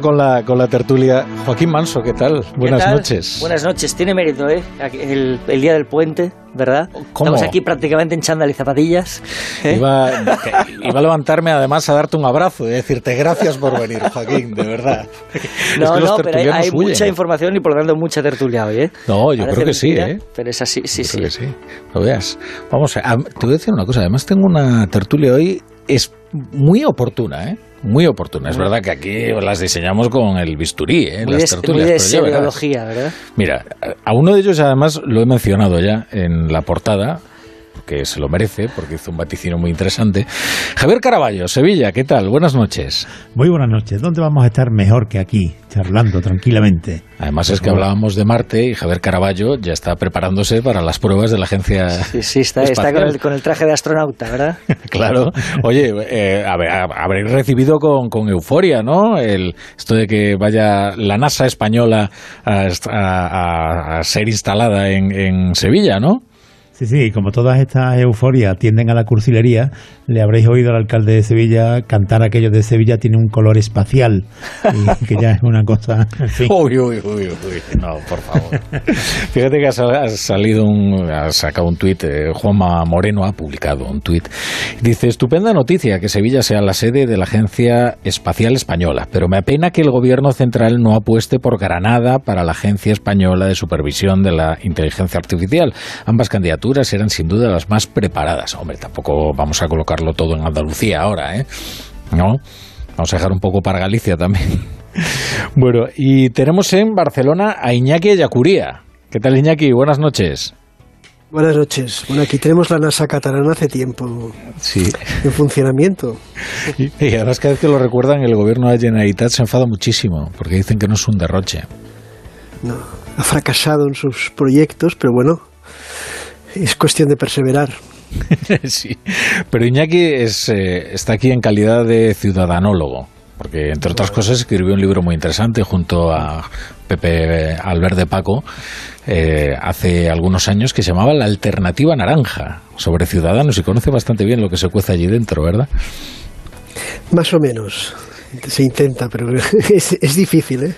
con la, con la tertulia. Joaquín Manso, ¿qué tal? Buenas noches. Buenas noches. Tiene mérito, ¿eh? El, el, día del puente, ¿verdad? ¿Cómo? Estamos aquí prácticamente en chándal y zapatillas. ¿eh? Iba, iba, a levantarme además a darte un abrazo y decirte gracias por venir, Joaquín, de verdad. No, es que no, pero hay, hay mucha información y por lo tanto mucha tertulia hoy, ¿eh? No, yo Parece creo que sí, mentira, ¿eh? Pero es así, sí, Yo sí. creo que sí. Lo veas. Vamos, a, te voy a decir una cosa. Además, tengo una tertulia hoy. Es muy oportuna, ¿eh? Muy oportuna. Es verdad que aquí las diseñamos con el bisturí, ¿eh? Muy las tertulias. muy de pero ya verás. seriología, ¿verdad? Mira, a uno de ellos además lo he mencionado ya en la portada, que se lo merece porque hizo un vaticinio muy interesante. Javier Caraballo, Sevilla, ¿qué tal? Buenas noches. Muy buenas noches. ¿Dónde vamos a estar mejor que aquí, charlando tranquilamente? Además es que hablábamos de Marte y Javier Caraballo ya está preparándose para las pruebas de la agencia. Sí, sí, está, está con, el, con, el, traje de astronauta, ¿verdad? claro. Oye, eh, habréis recibido con, con, euforia, ¿no? El, esto de que vaya la NASA española a, a, a ser instalada en, en Sevilla, ¿no? Sí, sí, como todas estas euforias tienden a la cursilería, le habréis oído al alcalde de Sevilla cantar aquello de Sevilla tiene un color espacial, y que ya es una cosa... En fin. Uy, uy, uy, uy, no, por favor. Fíjate que ha salido un, ha sacado un tuit, eh, Juanma Moreno ha publicado un tuit. Dice, estupenda noticia que Sevilla sea la sede de la Agencia Espacial Española, pero me apena que el gobierno central no apueste por Granada para la Agencia Española de Supervisión de la Inteligencia Artificial. Ambas candidaturas eran sin duda las más preparadas. Hombre, tampoco vamos a colocarlo todo en Andalucía ahora, ¿eh? ¿No? Vamos a dejar un poco para Galicia también. Bueno, y tenemos en Barcelona a Iñaki Ayacuría. ¿Qué tal, Iñaki? Buenas noches. Buenas noches. Bueno, aquí tenemos la NASA catalana hace tiempo sí. en funcionamiento. Y, y, además cada vez que lo recuerdan, el gobierno de Generalitat se enfada muchísimo, porque dicen que no es un derroche. No, ha fracasado en sus proyectos, pero bueno, es cuestión de perseverar. sí, pero Iñaki es, eh, está aquí en calidad de ciudadanólogo, porque entre otras cosas escribió un libro muy interesante junto a Pepe Albert de Paco eh, hace algunos años que se llamaba La Alternativa Naranja, sobre ciudadanos, y conoce bastante bien lo que se cuece allí dentro, ¿verdad? Más o menos. Se intenta, pero es, es difícil, ¿eh?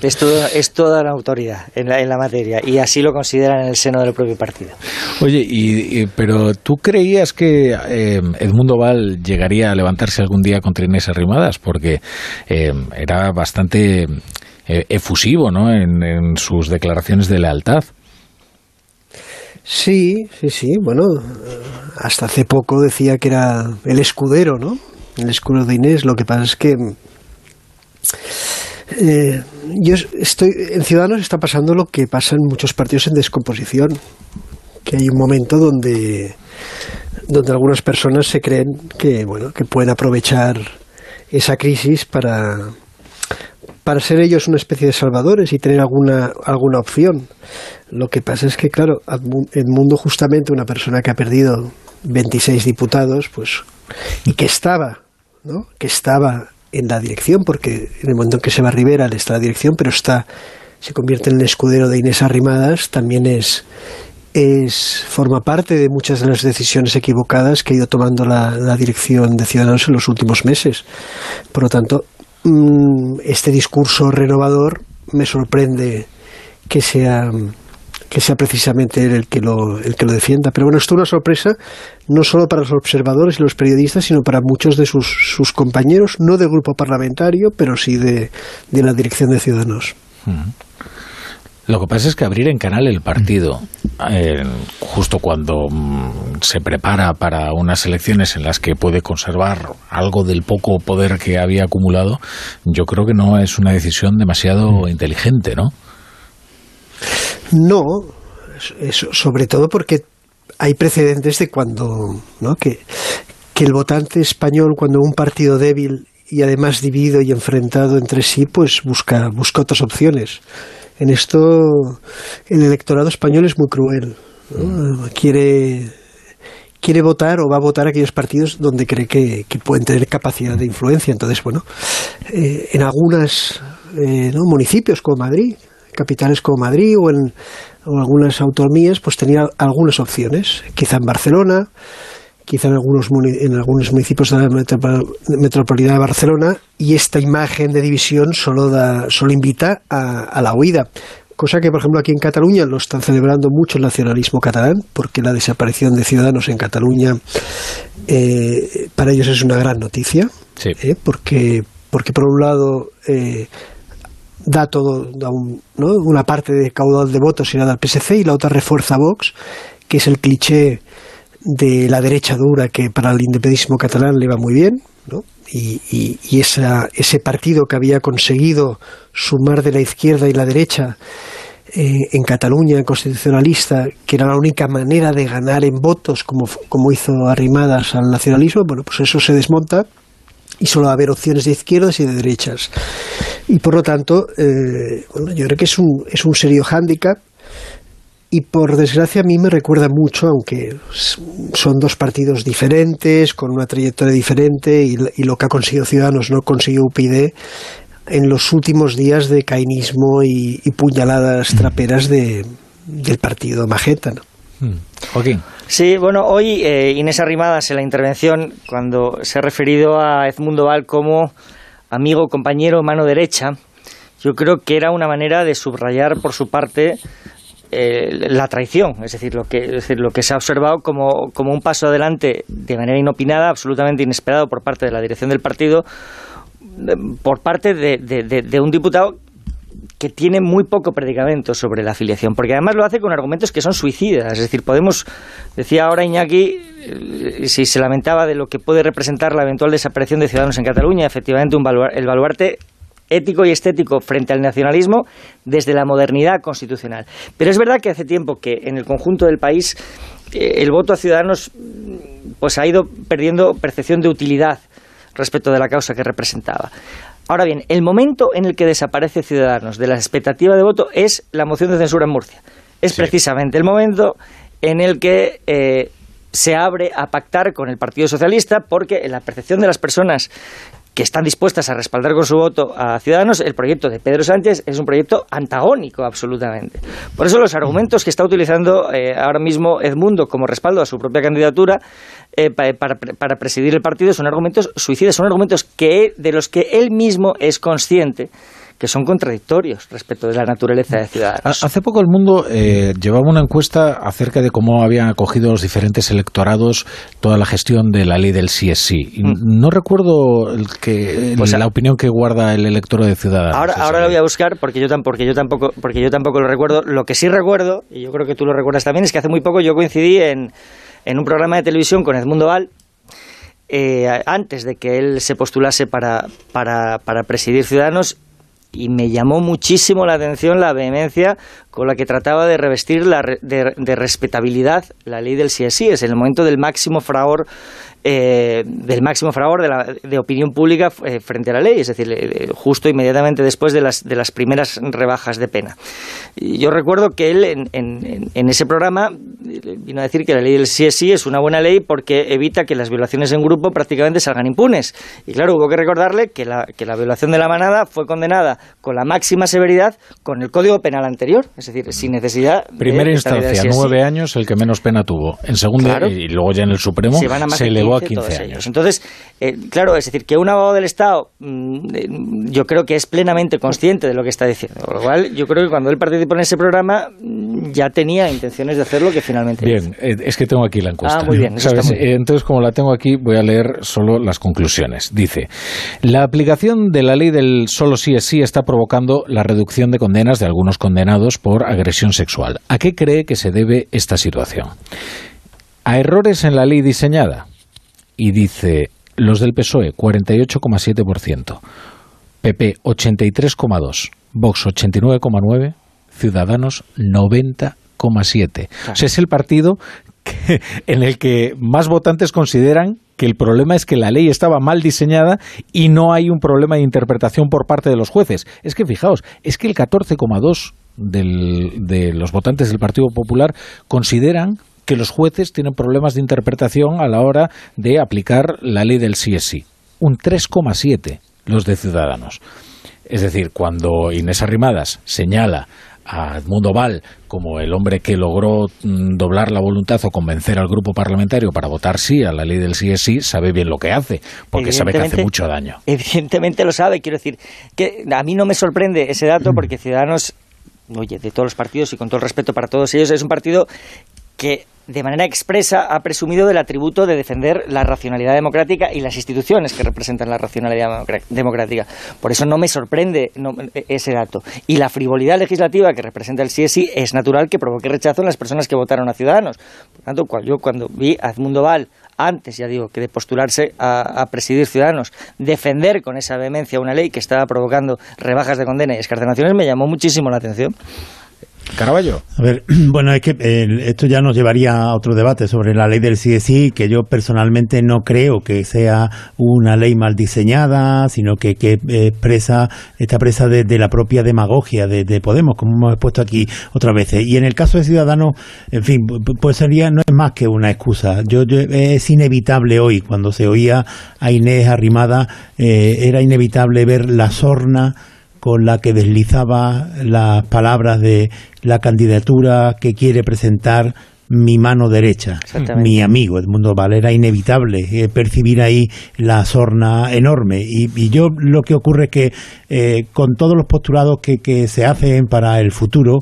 Es, todo, es toda la autoridad en la, en la, materia y así lo consideran en el seno del propio partido. Oye, y, y pero ¿tú creías que eh, Edmundo Val llegaría a levantarse algún día contra Inés Arrimadas? Porque eh, era bastante eh, efusivo ¿no? En, en, sus declaraciones de lealtad. Sí, sí, sí. Bueno, hasta hace poco decía que era el escudero, ¿no? El escudero de Inés. Lo que pasa es que eh, yo estoy en Ciudadanos está pasando lo que pasa en muchos partidos en descomposición, que hay un momento donde donde algunas personas se creen que bueno que pueden aprovechar esa crisis para para ser ellos una especie de salvadores y tener alguna alguna opción. Lo que pasa es que claro, Edmundo justamente una persona que ha perdido 26 diputados, pues y que estaba, ¿no? Que estaba en la dirección, porque en el momento en que se va a Rivera le está la dirección, pero está se convierte en el escudero de Inés Arrimadas, también es, es forma parte de muchas de las decisiones equivocadas que ha ido tomando la, la dirección de Ciudadanos en los últimos meses. Por lo tanto, mmm, este discurso renovador me sorprende que sea que sea precisamente él el que lo, el que lo defienda. Pero bueno, esto es una sorpresa no solo para los observadores y los periodistas, sino para muchos de sus, sus compañeros, no del grupo parlamentario, pero sí de, de la dirección de Ciudadanos. Lo que pasa es que abrir en canal el partido, eh, justo cuando mm, se prepara para unas elecciones en las que puede conservar algo del poco poder que había acumulado, yo creo que no es una decisión demasiado inteligente, ¿no? No, eso, sobre todo porque hay precedentes de cuando, ¿no? Que, que el votante español, cuando un partido débil y además dividido y enfrentado entre sí, pues busca, busca otras opciones. En esto el electorado español es muy cruel. ¿no? Quiere, quiere votar o va a votar aquellos partidos donde cree que, que pueden tener capacidad de influencia. Entonces, bueno, eh, en algunos eh, ¿no? municipios como Madrid, capitales como Madrid o en o algunas autonomías, pues tenía algunas opciones. Quizá en Barcelona, quizá en algunos, en algunos municipios de la metropolitana de Barcelona, y esta imagen de división solo, da, solo invita a, la huida. Cosa que, por ejemplo, aquí en Cataluña lo están celebrando mucho el nacionalismo catalán, porque la desaparición de ciudadanos en Cataluña eh, para ellos es una gran noticia, eh, porque, porque por un lado eh, da todo, da una parte de caudal de votos y da al PSC y la otra refuerza a Vox, que es el cliché de la derecha dura que para el independentismo catalán le va muy bien, ¿no? y, y, ese partido que había conseguido sumar de la izquierda y la derecha eh, en Cataluña, constitucionalista, que era la única manera de ganar en votos, como, como hizo Arrimadas al nacionalismo, bueno, pues eso se desmonta y solo va a haber opciones de izquierdas y de derechas. Y por lo tanto, eh, bueno, yo creo que es un, es un serio hándicap y por desgracia a mí me recuerda mucho, aunque son dos partidos diferentes, con una trayectoria diferente, y, lo que ha conseguido Ciudadanos no consiguió UPyD en los últimos días de cainismo y, puñaladas mm. traperas de, del partido Magenta. Mm. Joaquín. Sí, bueno, hoy eh, Inés Arrimadas en la intervención, cuando se ha referido a Edmundo Val como amigo, compañero, mano derecha, yo creo que era una manera de subrayar por su parte eh, la traición, es decir, lo que, decir, lo que se ha observado como, como, un paso adelante de manera inopinada, absolutamente inesperado por parte de la dirección del partido, por parte de, de, un diputado que tiene muy poco predicamento sobre la afiliación, porque además lo hace con argumentos que son suicidas. Es decir, podemos, decía ahora Iñaki, eh, si se lamentaba de lo que puede representar la eventual desaparición de ciudadanos en Cataluña, efectivamente un el baluarte ético y estético frente al nacionalismo desde la modernidad constitucional. Pero es verdad que hace tiempo que en el conjunto del país eh, el voto a Ciudadanos pues ha ido perdiendo percepción de utilidad respecto de la causa que representaba. Ahora bien, el momento en el que desaparece Ciudadanos de la expectativa de voto es la moción de censura en Murcia. Es precisamente el momento en el que eh, se abre a pactar con el Partido Socialista porque en la percepción de las personas que están dispuestas a respaldar con su voto a Ciudadanos, el proyecto de Pedro Sánchez es un proyecto antagónico absolutamente. Por eso los argumentos que está utilizando eh, ahora mismo Edmundo como respaldo a su propia candidatura eh, para, para, presidir el partido son argumentos suicidas, son argumentos que, de los que él mismo es consciente que son contradictorios respecto de la naturaleza de Ciudadanos. Hace poco el mundo eh, llevaba una encuesta acerca de cómo habían acogido los diferentes electorados toda la gestión de la ley del CSI. Mm. No recuerdo el que, pues la opinión que guarda el electoro de Ciudadanos. Ahora, ahora lo voy a buscar porque yo, porque, yo tampoco, porque yo tampoco lo recuerdo. Lo que sí recuerdo, y yo creo que tú lo recuerdas también, es que hace muy poco yo coincidí en, en un programa de televisión con Edmundo Val, eh, antes de que él se postulase para, para, para presidir Ciudadanos y me llamó muchísimo la atención la vehemencia con la que trataba de revestir la, de, respetabilidad la ley del CSI. Es el momento del máximo fragor eh, del máximo fragor de, la, de opinión pública eh, frente a la ley, es decir, eh, justo inmediatamente después de las, de las primeras rebajas de pena. yo recuerdo que él en, en, ese programa vino a decir que la ley del CSI es una buena ley porque evita que las violaciones en grupo prácticamente salgan impunes. Y claro, hubo que recordarle que la, que la violación de la manada fue condenada con la máxima severidad con el Código Penal anterior, es decir, sin necesidad. Primera instancia, nueve años, el que menos pena tuvo. En segunda, y luego ya en el Supremo, se, elevó a 15 años. Entonces, eh, claro, es decir, que un abogado del Estado mm, eh, yo creo que es plenamente consciente de lo que está diciendo. Lo cual, yo creo que cuando él participó en ese programa mm, ya tenía intenciones de hacer lo que finalmente Bien, eh, es que tengo aquí la encuesta. Ah, muy bien, Entonces, como la tengo aquí, voy a leer solo las conclusiones. Dice, la aplicación de la ley del solo sí es sí está provocando la reducción de condenas de algunos condenados por agresión sexual. ¿A qué cree que se debe esta situación? ¿A errores en la ley diseñada? Y dice los del PSOE 48,7%, PP 83,2%, Vox 89,9%, Ciudadanos 90,7%. O sea, es el partido en el que más votantes consideran que el problema es que la ley estaba mal diseñada y no hay un problema de interpretación por parte de los jueces. Es que fijaos, es que el 14,2 de los votantes del Partido Popular consideran que los jueces tienen problemas de interpretación a la hora de aplicar la ley del CSI. Un 3,7 los de Ciudadanos. Es decir, cuando Inés Arrimadas señala a Edmundo Val como el hombre que logró mm, doblar la voluntad o convencer al grupo parlamentario para votar sí a la ley del sí es sí, sabe bien lo que hace, porque sabe que hace mucho daño. Evidentemente lo sabe, quiero decir, que a mí no me sorprende ese dato porque Ciudadanos oye, de todos los partidos y con todo el respeto para todos ellos, es un partido que de manera expresa ha presumido del atributo de defender la racionalidad democrática y las instituciones que representan la racionalidad democrática. Por eso no me sorprende ese dato. Y la frivolidad legislativa que representa el CSI es natural que provoque rechazo en las personas que votaron a Ciudadanos. Por tanto, yo cuando vi a Edmundo Val antes, ya digo, que de postularse a, presidir Ciudadanos, defender con esa vehemencia una ley que estaba provocando rebajas de condena y escarcelaciones, me llamó muchísimo la atención. Caraballo. A ver, bueno, es que eh, esto ya nos llevaría a otro debate sobre la ley del CSI, que yo personalmente no creo que sea una ley mal diseñada, sino que, que expresa, está presa de, la propia demagogia de, Podemos, como hemos expuesto aquí otras veces. Y en el caso de Ciudadanos, en fin, pues sería, no es más que una excusa. Yo, es inevitable hoy, cuando se oía a Inés arrimada, eh, era inevitable ver la sorna con la que deslizaba las palabras de la candidatura que quiere presentar mi mano derecha, mi amigo Edmundo Val. Era inevitable eh, percibir ahí la sorna enorme. Y, yo lo que ocurre es que eh, con todos los postulados que, que, se hacen para el futuro,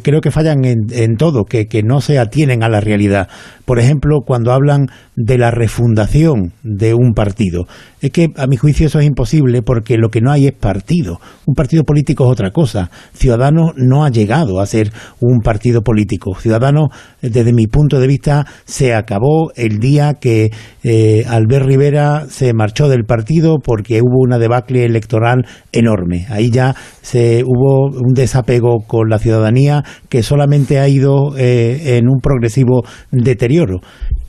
creo que fallan en, en todo, que, no se atienen a la realidad. Por ejemplo, cuando hablan de la refundación de un partido. Es que a mi juicio eso es imposible porque lo que no hay es partido. Un partido político es otra cosa. Ciudadanos no ha llegado a ser un partido político. Ciudadanos, desde mi punto de vista, se acabó el día que eh, Albert Rivera se marchó del partido porque hubo una debacle electoral enorme. Ahí ya se hubo un desapego con la ciudadanía que solamente ha ido eh, en un progresivo deterioro.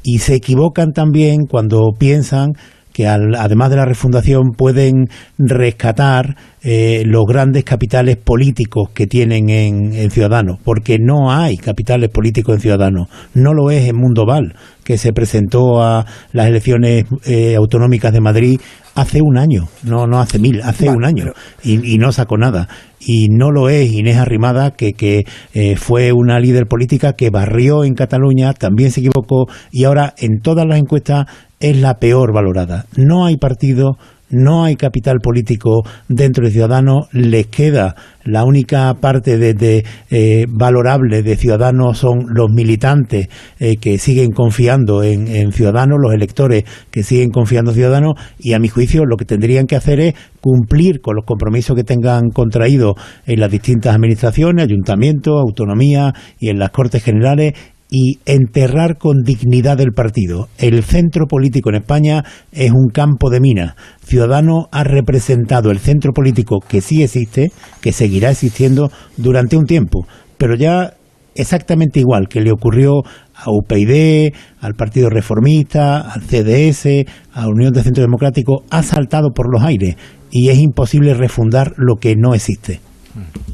Y se equivocan también cuando piensan que además de la refundación pueden rescatar eh, los grandes capitales políticos que tienen en, Ciudadanos, porque no hay capitales políticos en Ciudadanos. No lo es en Mundo Val, que se presentó a las elecciones eh, autonómicas de Madrid hace un año, no, no hace mil, hace un año, y, no sacó nada. Y no lo es Inés Arrimada, que, que eh, fue una líder política que barrió en Cataluña, también se equivocó, y ahora en todas las encuestas es la peor valorada. No hay partido, no hay capital político dentro de Ciudadanos, les queda la única parte de, eh, valorable de Ciudadanos son los militantes eh, que siguen confiando en, Ciudadanos, los electores que siguen confiando en Ciudadanos, y a mi juicio lo que tendrían que hacer es cumplir con los compromisos que tengan contraídos en las distintas administraciones, ayuntamientos, autonomía y en las Cortes Generales y enterrar con dignidad el partido. El centro político en España es un campo de minas. Ciudadano ha representado el centro político que sí existe, que seguirá existiendo durante un tiempo, pero ya exactamente igual que le ocurrió a UPyD, al Partido Reformista, al CDS, a Unión de Centro Democrático, ha saltado por los aires y es imposible refundar lo que no existe.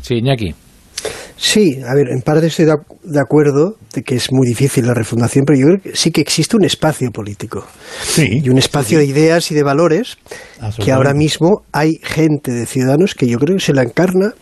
Sí, Iñaki. Sí, a ver, en parte estoy de acuerdo de que es muy difícil la refundación, pero yo creo que sí que existe un espacio político y un espacio de ideas y de valores que ahora mismo hay gente de ciudadanos que yo creo que se la encarna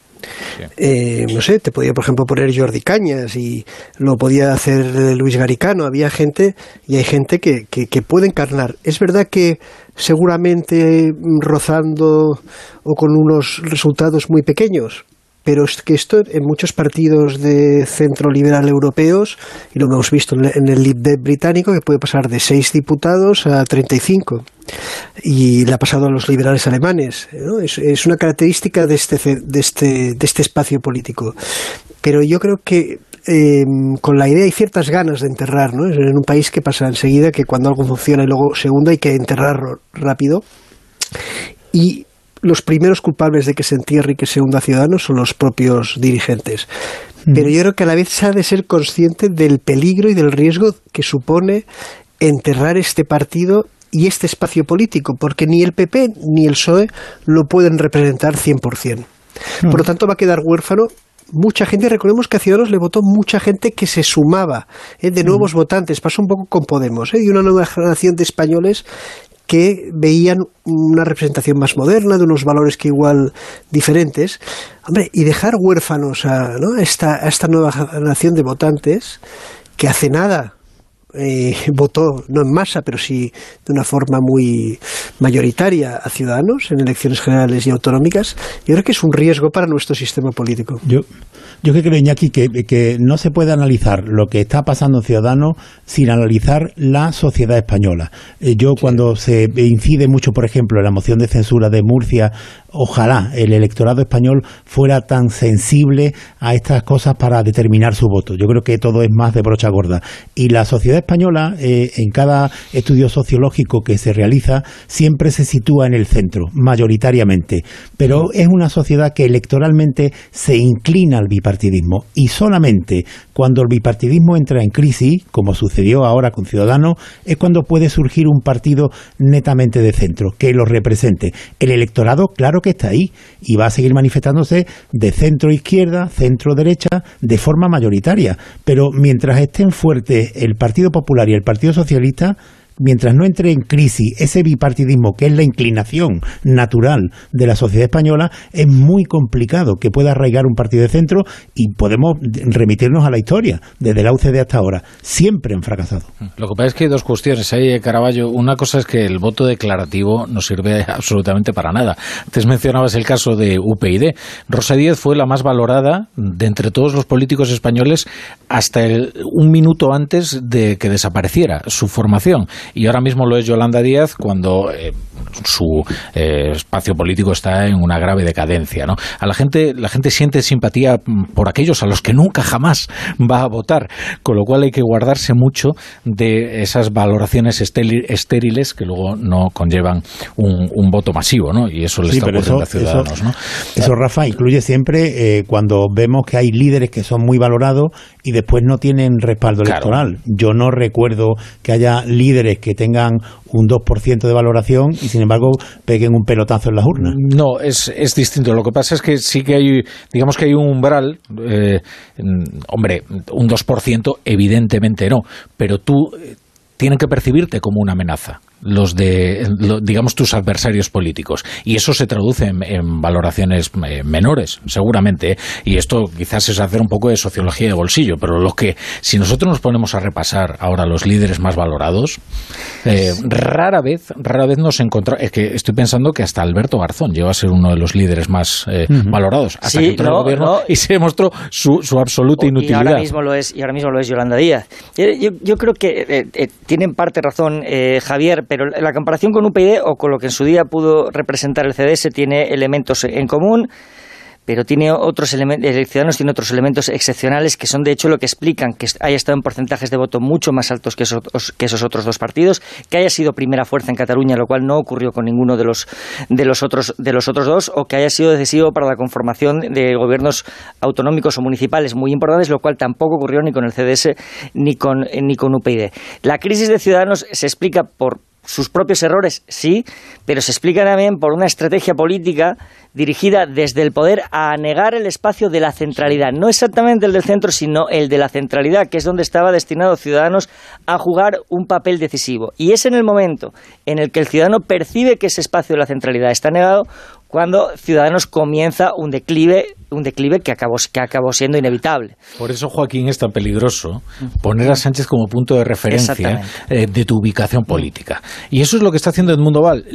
eh, no sé, te podía, por ejemplo, poner Jordi Cañas y lo podía hacer Luis Garicano. Había gente y hay gente que, que, que puede encarnar. Es verdad que seguramente rozando o con unos resultados muy pequeños, pero es que esto en muchos partidos de centro liberal europeos, y lo hemos visto en el Lib británico, que puede pasar de 6 diputados a 35. Y le ha pasado a los liberales alemanes. Es, una característica de este, de, este, de este espacio político. Pero yo creo que em, con la idea hay ciertas ganas de enterrar, ¿no? En un país que pasa enseguida que cuando algo funciona y luego segundo hay que enterrarlo rápido. Y los primeros culpables de que se entierre y que se hunda Ciudadanos son los propios dirigentes. Pero yo creo que a la vez se ha de ser consciente del peligro y del riesgo que supone enterrar este partido y este espacio político, porque ni el PP ni el PSOE lo pueden representar 100%. Por lo tanto, va a quedar huérfano mucha gente, recordemos que a Ciudadanos le votó mucha gente que se sumaba, ¿eh? de nuevos votantes, pasó un poco con Podemos, ¿eh? y una nueva generación de españoles que veían una representación más moderna, de unos valores que igual diferentes. Hombre, y dejar huérfanos a, a esta nueva nación de votantes que hace nada eh, votó, no en masa, pero sí de una forma muy mayoritaria a ciudadanos en elecciones generales y autonómicas, yo creo que es un riesgo para nuestro sistema político. Yo, yo creo, Iñaki, que, que no se puede analizar lo que está pasando en Ciudadanos sin analizar la sociedad española. Eh, yo, cuando se incide mucho, por ejemplo, en la moción de censura de Murcia ojalá el electorado español fuera tan sensible a estas cosas para determinar su voto. Yo creo que todo es más de brocha gorda. Y la sociedad española, eh, en cada estudio sociológico que se realiza, siempre se sitúa en el centro, mayoritariamente. Pero es una sociedad que electoralmente se inclina al bipartidismo. Y solamente cuando el bipartidismo entra en crisis, como sucedió ahora con Ciudadanos, es cuando puede surgir un partido netamente de centro, que lo represente. El electorado, claro, que está ahí y va a seguir manifestándose de centro izquierda, centro derecha, de forma mayoritaria. Pero mientras estén fuertes el Partido Popular y el Partido Socialista, mientras no entre en crisis ese bipartidismo que es la inclinación natural de la sociedad española, es muy complicado que pueda arraigar un partido de centro y podemos remitirnos a la historia, desde la UCD hasta ahora. Siempre han fracasado. Lo que pasa es que hay dos cuestiones ahí, Caraballo. Una cosa es que el voto declarativo no sirve absolutamente para nada. Antes mencionabas el caso de UPyD. Rosa Díez fue la más valorada de entre todos los políticos españoles hasta un minuto antes de que desapareciera su formación y ahora mismo lo es Yolanda Díaz cuando eh, su eh, espacio político está en una grave decadencia. ¿no? A la gente, la gente siente simpatía por aquellos a los que nunca jamás va a votar, con lo cual hay que guardarse mucho de esas valoraciones estériles que luego no conllevan un, voto masivo, ¿no? Y eso le está ocurriendo a Ciudadanos, ¿no? Eso, Rafa, incluye siempre eh, cuando vemos que hay líderes que son muy valorados y después no tienen respaldo electoral. Yo no recuerdo que haya líderes que tengan un 2% de valoración y sin embargo peguen un pelotazo en las urnas. No, es, es distinto. Lo que pasa es que sí que hay, digamos que hay un umbral, eh, hombre, un 2% evidentemente no, pero tú eh, tienes que percibirte como una amenaza los de, digamos, tus adversarios políticos. Y eso se traduce en, valoraciones eh, menores, seguramente. ¿eh? Y esto quizás es hacer un poco de sociología de bolsillo, pero lo que, si nosotros nos ponemos a repasar ahora los líderes más valorados, eh, rara vez, rara vez nos encontramos, es que estoy pensando que hasta Alberto Garzón llegó a ser uno de los líderes más valorados, hasta que entró el gobierno y se demostró su, su absoluta inutilidad. Y ahora mismo lo es, y ahora mismo lo es Yolanda Díaz. Yo, yo creo que tienen parte razón Javier, pero la comparación con UPyD o con lo que en su día pudo representar el CDS tiene elementos en común pero tiene otros elementos, el Ciudadanos tiene otros elementos excepcionales que son de hecho lo que explican que haya estado en porcentajes de voto mucho más altos que esos, que esos otros dos partidos, que haya sido primera fuerza en Cataluña, lo cual no ocurrió con ninguno de los, de los, otros, de los otros dos, o que haya sido decisivo para la conformación de gobiernos autonómicos o municipales muy importantes, lo cual tampoco ocurrió ni con el CDS ni con, ni con UPyD. La crisis de Ciudadanos se explica por sus propios errores, sí, pero se explica también por una estrategia política dirigida desde el poder a negar el espacio de la centralidad, no exactamente el del centro, sino el de la centralidad, que es donde estaba destinado Ciudadanos a jugar un papel decisivo. Y es en el momento en el que el ciudadano percibe que ese espacio de la centralidad está negado cuando Ciudadanos comienza un declive, un declive que acabó, que acabó siendo inevitable. Por eso, Joaquín, es tan peligroso poner a Sánchez como punto de referencia eh, de tu ubicación política. Y eso es lo que está haciendo Edmundo Val.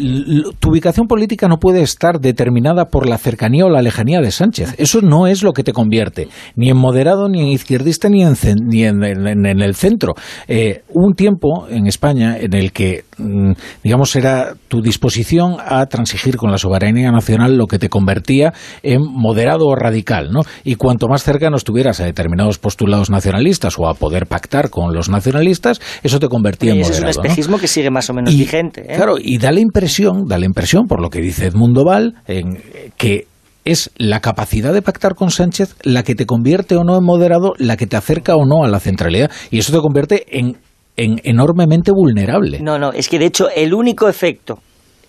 Tu ubicación política no puede estar determinada por la cercanía o la lejanía de Sánchez. Eso no es lo que te convierte, ni en moderado, ni en izquierdista, ni en, ni en, el centro. Eh, hubo un tiempo en España en el que, mm, digamos, era tu disposición a transigir con la soberanía nacional lo que te convertía en moderado o radical, ¿no? Y cuanto más cercano estuvieras a determinados postulados nacionalistas o a poder pactar con los nacionalistas, eso te convertía en moderado. es un espejismo que sigue más o menos vigente. ¿eh? Claro, y da la impresión, da la impresión, por lo que dice Edmundo Val, en, que es la capacidad de pactar con Sánchez la que te convierte o no en moderado, la que te acerca o no a la centralidad. Y eso te convierte en, en enormemente vulnerable. No, no, es que de hecho el único efecto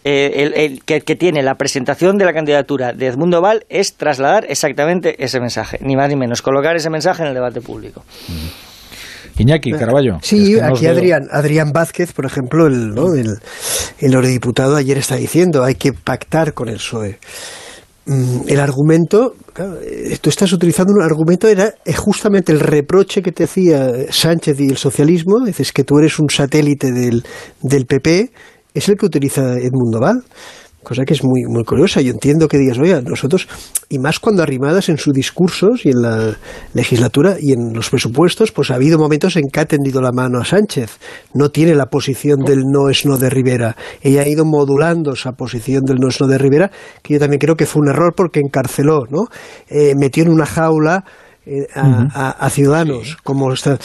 eh, el, que, tiene la presentación de la candidatura de Edmundo Val es trasladar exactamente ese mensaje, ni más ni menos, colocar ese mensaje en el debate público. Iñaki Caraballo. Sí, aquí Adrián, Adrián Vázquez, por ejemplo, el, el eurodiputado ayer está diciendo, hay que pactar con el PSOE. Mm, el argumento, eh, tú estás utilizando un argumento, era justamente el reproche que te hacía Sánchez y el socialismo, dices que tú eres un satélite del, del PP, es el que utiliza Edmundo Val cosa que es muy, muy curiosa. Yo entiendo que digas, oiga, nosotros, y más cuando arrimadas en sus discursos y en la legislatura y en los presupuestos, pues ha habido momentos en que ha tendido la mano a Sánchez. No tiene la posición del no es no de Rivera. Ella ha ido modulando esa posición del no es no de Rivera, que yo también creo que fue un error porque encarceló, ¿no? Eh, metió en una jaula eh, a, Ciudadanos, como está.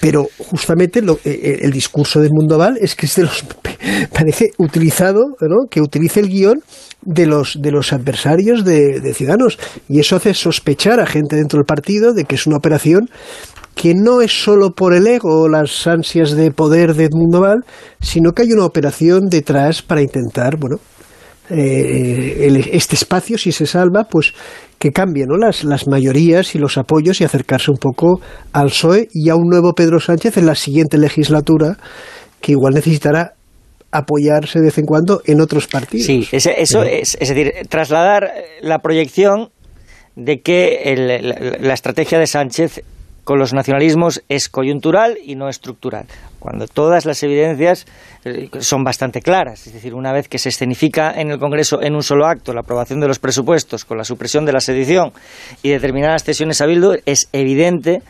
Pero justamente eh, eh, el discurso del Mundo Val es que este los parece utilizado, ¿no? que utilice el guion de los, de los adversarios de, Ciudadanos. Y eso hace sospechar a gente dentro del partido de que es una operación que no es solo por el ego o las ansias de poder de Edmundo Val, sino que hay una operación detrás para intentar, bueno, este espacio, si se salva, pues que cambie ¿no? las, las mayorías y los apoyos y acercarse un poco al PSOE y a un nuevo Pedro Sánchez en la siguiente legislatura, que igual necesitará apoyarse de vez en cuando en otros partidos. Sí, eso es, es decir, trasladar la proyección de que la, estrategia de Sánchez con los nacionalismos es coyuntural y no estructural, cuando todas las evidencias eh, son bastante claras. Es decir, una vez que se escenifica en el Congreso en un solo acto la aprobación de los presupuestos con la supresión de la sedición y determinadas cesiones a Bildu, es evidente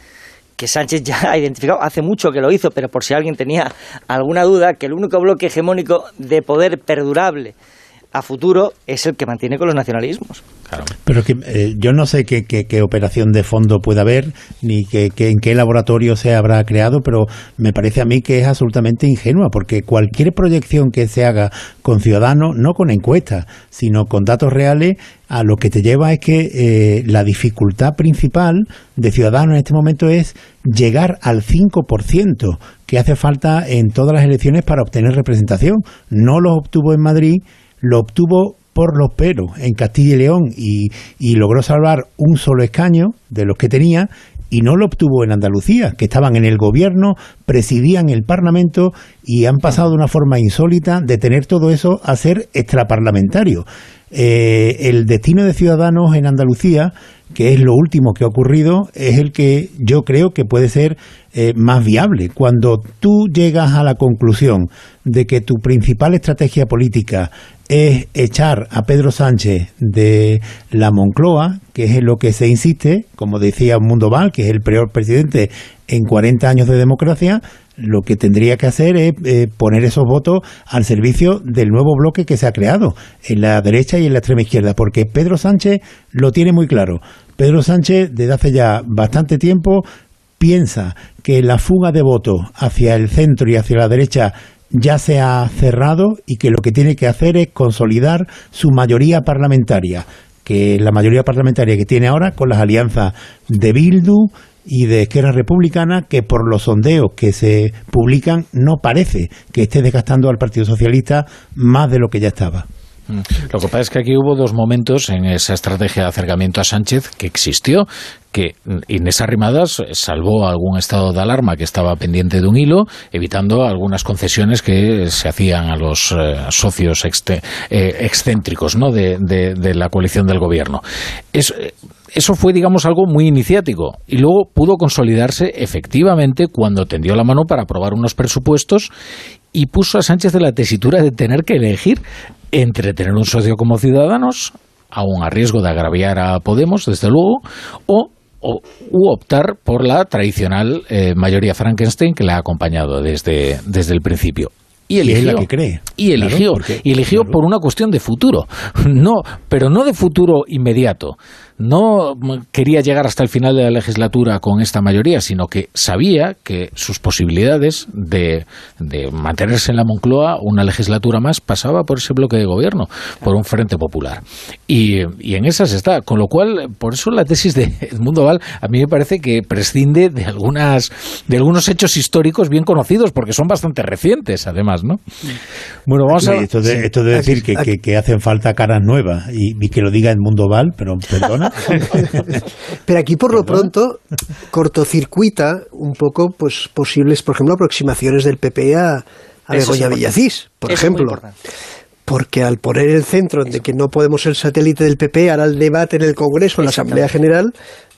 que Sánchez ya ha identificado, hace mucho que lo hizo, pero por si alguien tenía alguna duda, que el único bloque hegemónico de poder perdurable a futuro es el que mantiene con los nacionalismos. Pero que eh, yo no sé qué, qué, operación de fondo puede haber, ni que, en qué laboratorio se habrá creado, pero me parece a mí que es absolutamente ingenua, porque cualquier proyección que se haga con ciudadanos, no con encuestas, sino con datos reales, a lo que te lleva es que eh, la dificultad principal de Ciudadanos en este momento es llegar al 5% que hace falta en todas las elecciones para obtener representación. No lo obtuvo en Madrid lo obtuvo por los pelos en Castilla y León y, logró salvar un solo escaño de los que tenía y no lo obtuvo en Andalucía, que estaban en el gobierno, presidían el Parlamento y han pasado de una forma insólita de tener todo eso a ser extraparlamentario. Eh, el destino de Ciudadanos en Andalucía, que es lo último que ha ocurrido, es el que yo creo que puede ser eh, más viable. Cuando tú llegas a la conclusión de que tu principal estrategia política es echar a Pedro Sánchez de la Moncloa, que es en lo que se insiste, como decía Mundo Val, que es el peor presidente en 40 años de democracia, lo que tendría que hacer es eh, poner esos votos al servicio del nuevo bloque que se ha creado en la derecha y en la extrema izquierda, porque Pedro Sánchez lo tiene muy claro. Pedro Sánchez, desde hace ya bastante tiempo, piensa que la fuga de votos hacia el centro y hacia la derecha ya se ha cerrado y que lo que tiene que hacer es consolidar su mayoría parlamentaria, que la mayoría parlamentaria que tiene ahora con las alianzas de Bildu y de Esquerra Republicana, que por los sondeos que se publican no parece que esté desgastando al Partido Socialista más de lo que ya estaba. Lo que pasa es que aquí hubo dos momentos en esa estrategia de acercamiento a Sánchez que existió, que Inés Arrimadas salvó algún estado de alarma que estaba pendiente de un hilo, evitando algunas concesiones que se hacían a los eh, socios eh, excéntricos ¿no? de, la coalición del gobierno. Eh, eso fue, digamos, algo muy iniciático y luego pudo consolidarse efectivamente cuando tendió la mano para aprobar unos presupuestos y puso a Sánchez de la tesitura de tener que elegir entre tener un socio como Ciudadanos, aún a riesgo de agraviar a Podemos, desde luego, o o, u optar por la tradicional eh, mayoría Frankenstein que la ha acompañado desde, desde el principio. Y eligió, que cree. Y eligió, y eligió por una cuestión de futuro. No, pero no de futuro inmediato, no quería llegar hasta el final de la legislatura con esta mayoría, sino que sabía que sus posibilidades de, mantenerse en la Moncloa una legislatura más pasaba por ese bloque de gobierno, por un frente popular. Y, en esas está. Con lo cual, por eso la tesis de Edmundo Val a mí me parece que prescinde de, algunas, de algunos hechos históricos bien conocidos, porque son bastante recientes, además, ¿no? Bueno, vamos a... Esto de, esto de decir que, que, hacen falta caras nuevas y, y que lo diga Edmundo Val, pero perdona. Pero aquí por lo pronto cortocircuita un poco pues posibles, por ejemplo, aproximaciones del PP a, a Begoña Villacís, por ejemplo. porque al poner el centro de que no podemos ser satélite del PP, ahora el debate en el Congreso, en la Asamblea General,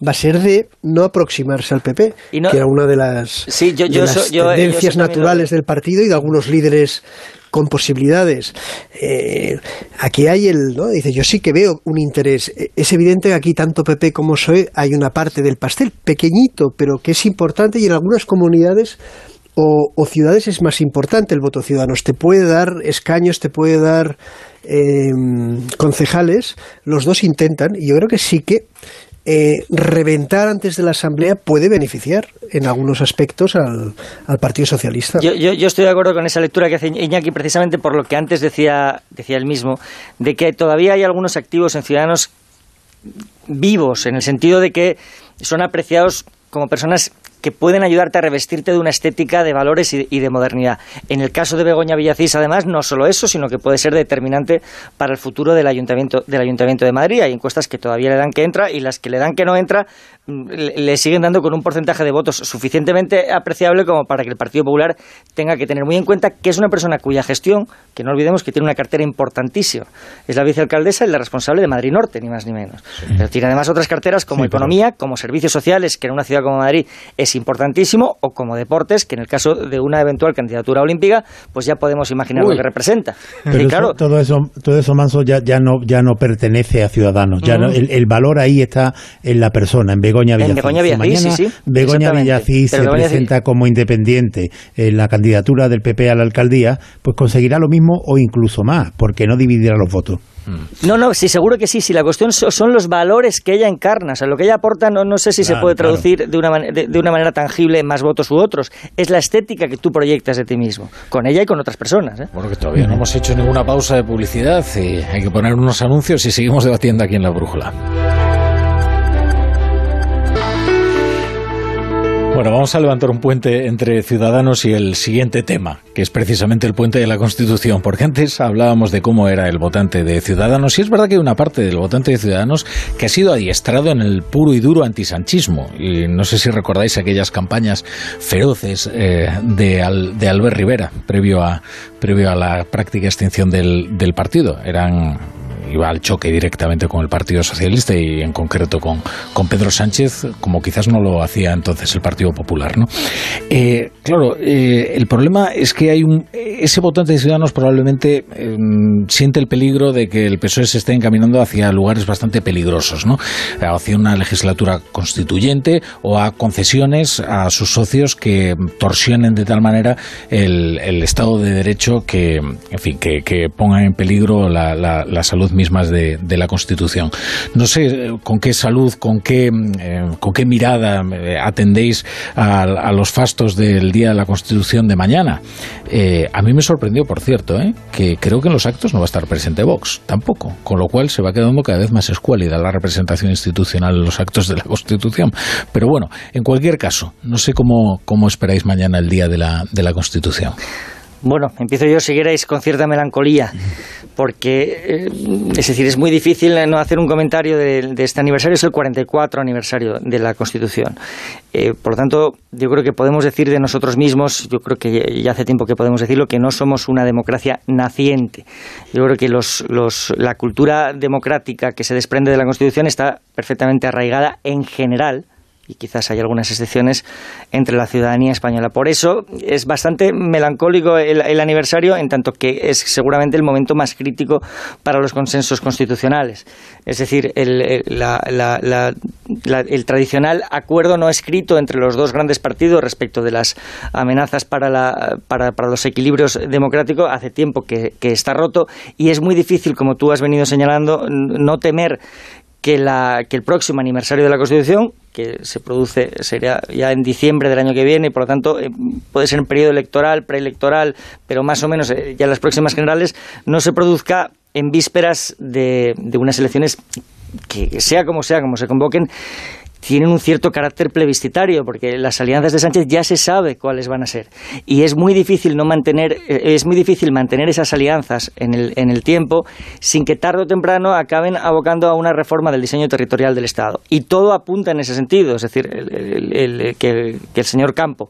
va a ser de no aproximarse al PP, que era una de las, tendencias naturales del partido y de algunos líderes con posibilidades. Eh, aquí hay el. Dice, yo sí que veo un interés. Es evidente que aquí, tanto PP como SOE, hay una parte del pastel, pequeñito, pero que es importante y en algunas comunidades o, ciudades es más importante el voto ciudadano. Te puede dar escaños, te puede dar em, concejales. Los dos intentan y yo creo que sí que eh, reventar antes de la Asamblea puede beneficiar en algunos aspectos al, Partido Socialista. Yo, estoy de acuerdo con esa lectura que hace Iñaki precisamente por lo que antes decía, decía él mismo, de que todavía hay algunos activos en Ciudadanos vivos, en el sentido de que son apreciados como personas que pueden ayudarte a revestirte de una estética de valores y, de modernidad. En el caso de Begoña Villacís, además, no solo eso, sino que puede ser determinante para el futuro del Ayuntamiento, del Ayuntamiento de Madrid. Hay encuestas que todavía le dan que entra y las que le dan que no entra le siguen dando con un porcentaje de votos suficientemente apreciable como para que el Partido Popular tenga que tener muy en cuenta que es una persona cuya gestión, que no olvidemos que tiene una cartera importantísima, es la vicealcaldesa y la responsable de Madrid Norte, ni más ni menos. Pero tiene además otras carteras como economía, como servicios sociales, que en una ciudad como Madrid es importantísimo, o como deportes, que en el caso de una eventual candidatura olímpica, pues ya podemos imaginar lo que representa. claro, todo eso, todo eso Manso ya, ya no ya no pertenece a Ciudadanos, ya el, valor ahí está en la persona, en Begoña Villacís. Begoña Villacís, sí, sí, Begoña Villacís se presenta como independiente en la candidatura del PP a la alcaldía, pues conseguirá lo mismo o incluso más, porque no dividirá los votos. Mm. No, no, sí, seguro que sí. Si la cuestión son los valores que ella encarna, o sea, lo que ella aporta, no, no sé si se puede traducir de, una de, una manera tangible en más votos u otros. Es la estética que tú proyectas de ti mismo, con ella y con otras personas. ¿eh? Bueno, que todavía no hemos hecho ninguna pausa de publicidad y hay que poner unos anuncios y seguimos debatiendo aquí en la brújula. Bueno, vamos a levantar un puente entre Ciudadanos y el siguiente tema, que es precisamente el puente de la Constitución, porque antes hablábamos de cómo era el votante de Ciudadanos, y es verdad que hay una parte del votante de Ciudadanos que ha sido adiestrado en el puro y duro antisanchismo, y no sé si recordáis aquellas campañas feroces eh, de, de Albert Rivera, previo a, previo a la práctica extinción del, del partido. Eran iba al choque directamente con el Partido Socialista y en concreto con, con Pedro Sánchez, como quizás no lo hacía entonces el Partido Popular. ¿no? Eh, claro, eh, el problema es que hay un, ese votante de Ciudadanos probablemente em, siente el peligro de que el PSOE se esté encaminando hacia lugares bastante peligrosos, ¿no? hacia una legislatura constituyente o a concesiones a sus socios que torsionen de tal manera el, Estado de Derecho que, en fin, que, que pongan en peligro la, la, la salud mismas de, la Constitución. No sé eh, con qué salud, con qué, eh, con qué mirada eh, atendéis a, los fastos del Día de la Constitución de mañana. a mí me sorprendió, por cierto, que creo que en los actos no va a estar presente Vox, tampoco, con lo cual se va quedando cada vez más escuálida la representación institucional en los actos de la Constitución. Pero bueno, en cualquier caso, no sé cómo, cómo esperáis mañana el Día de la, de la Constitución. Bueno, empiezo yo, si queréis, con cierta melancolía, porque, eh, es decir, es muy difícil no hacer un comentario de, este aniversario, es el 44 aniversario de la Constitución. Eh, por lo tanto, yo creo que podemos decir de nosotros mismos, yo creo que ya hace tiempo que podemos decirlo, que no somos una democracia naciente. Yo creo que los, la cultura democrática que se desprende de la Constitución está perfectamente arraigada en general y quizás hay algunas excepciones entre la ciudadanía española. Por eso es bastante melancólico el, aniversario, en tanto que es seguramente el momento más crítico para los consensos constitucionales. Es decir, el, el tradicional acuerdo no escrito entre los dos grandes partidos respecto de las amenazas para, la, para, para los equilibrios democráticos hace tiempo que, que está roto y es muy difícil, como tú has venido señalando, no temer que, la, que el próximo aniversario de la Constitución, que se produce, sería ya en diciembre del año que viene, y por lo tanto eh, puede ser en periodo electoral, preelectoral, pero más o menos eh, ya en las próximas generales, no se produzca en vísperas de, de unas elecciones que sea como sea, como se convoquen, tienen un cierto carácter plebiscitario, porque las alianzas de Sánchez ya se sabe cuáles van a ser. Y es muy difícil no mantener, eh, es muy difícil mantener esas alianzas en el, en el tiempo sin que tarde o temprano acaben abocando a una reforma del diseño territorial del Estado. Y todo apunta en ese sentido, es decir, el, que, que el señor Campo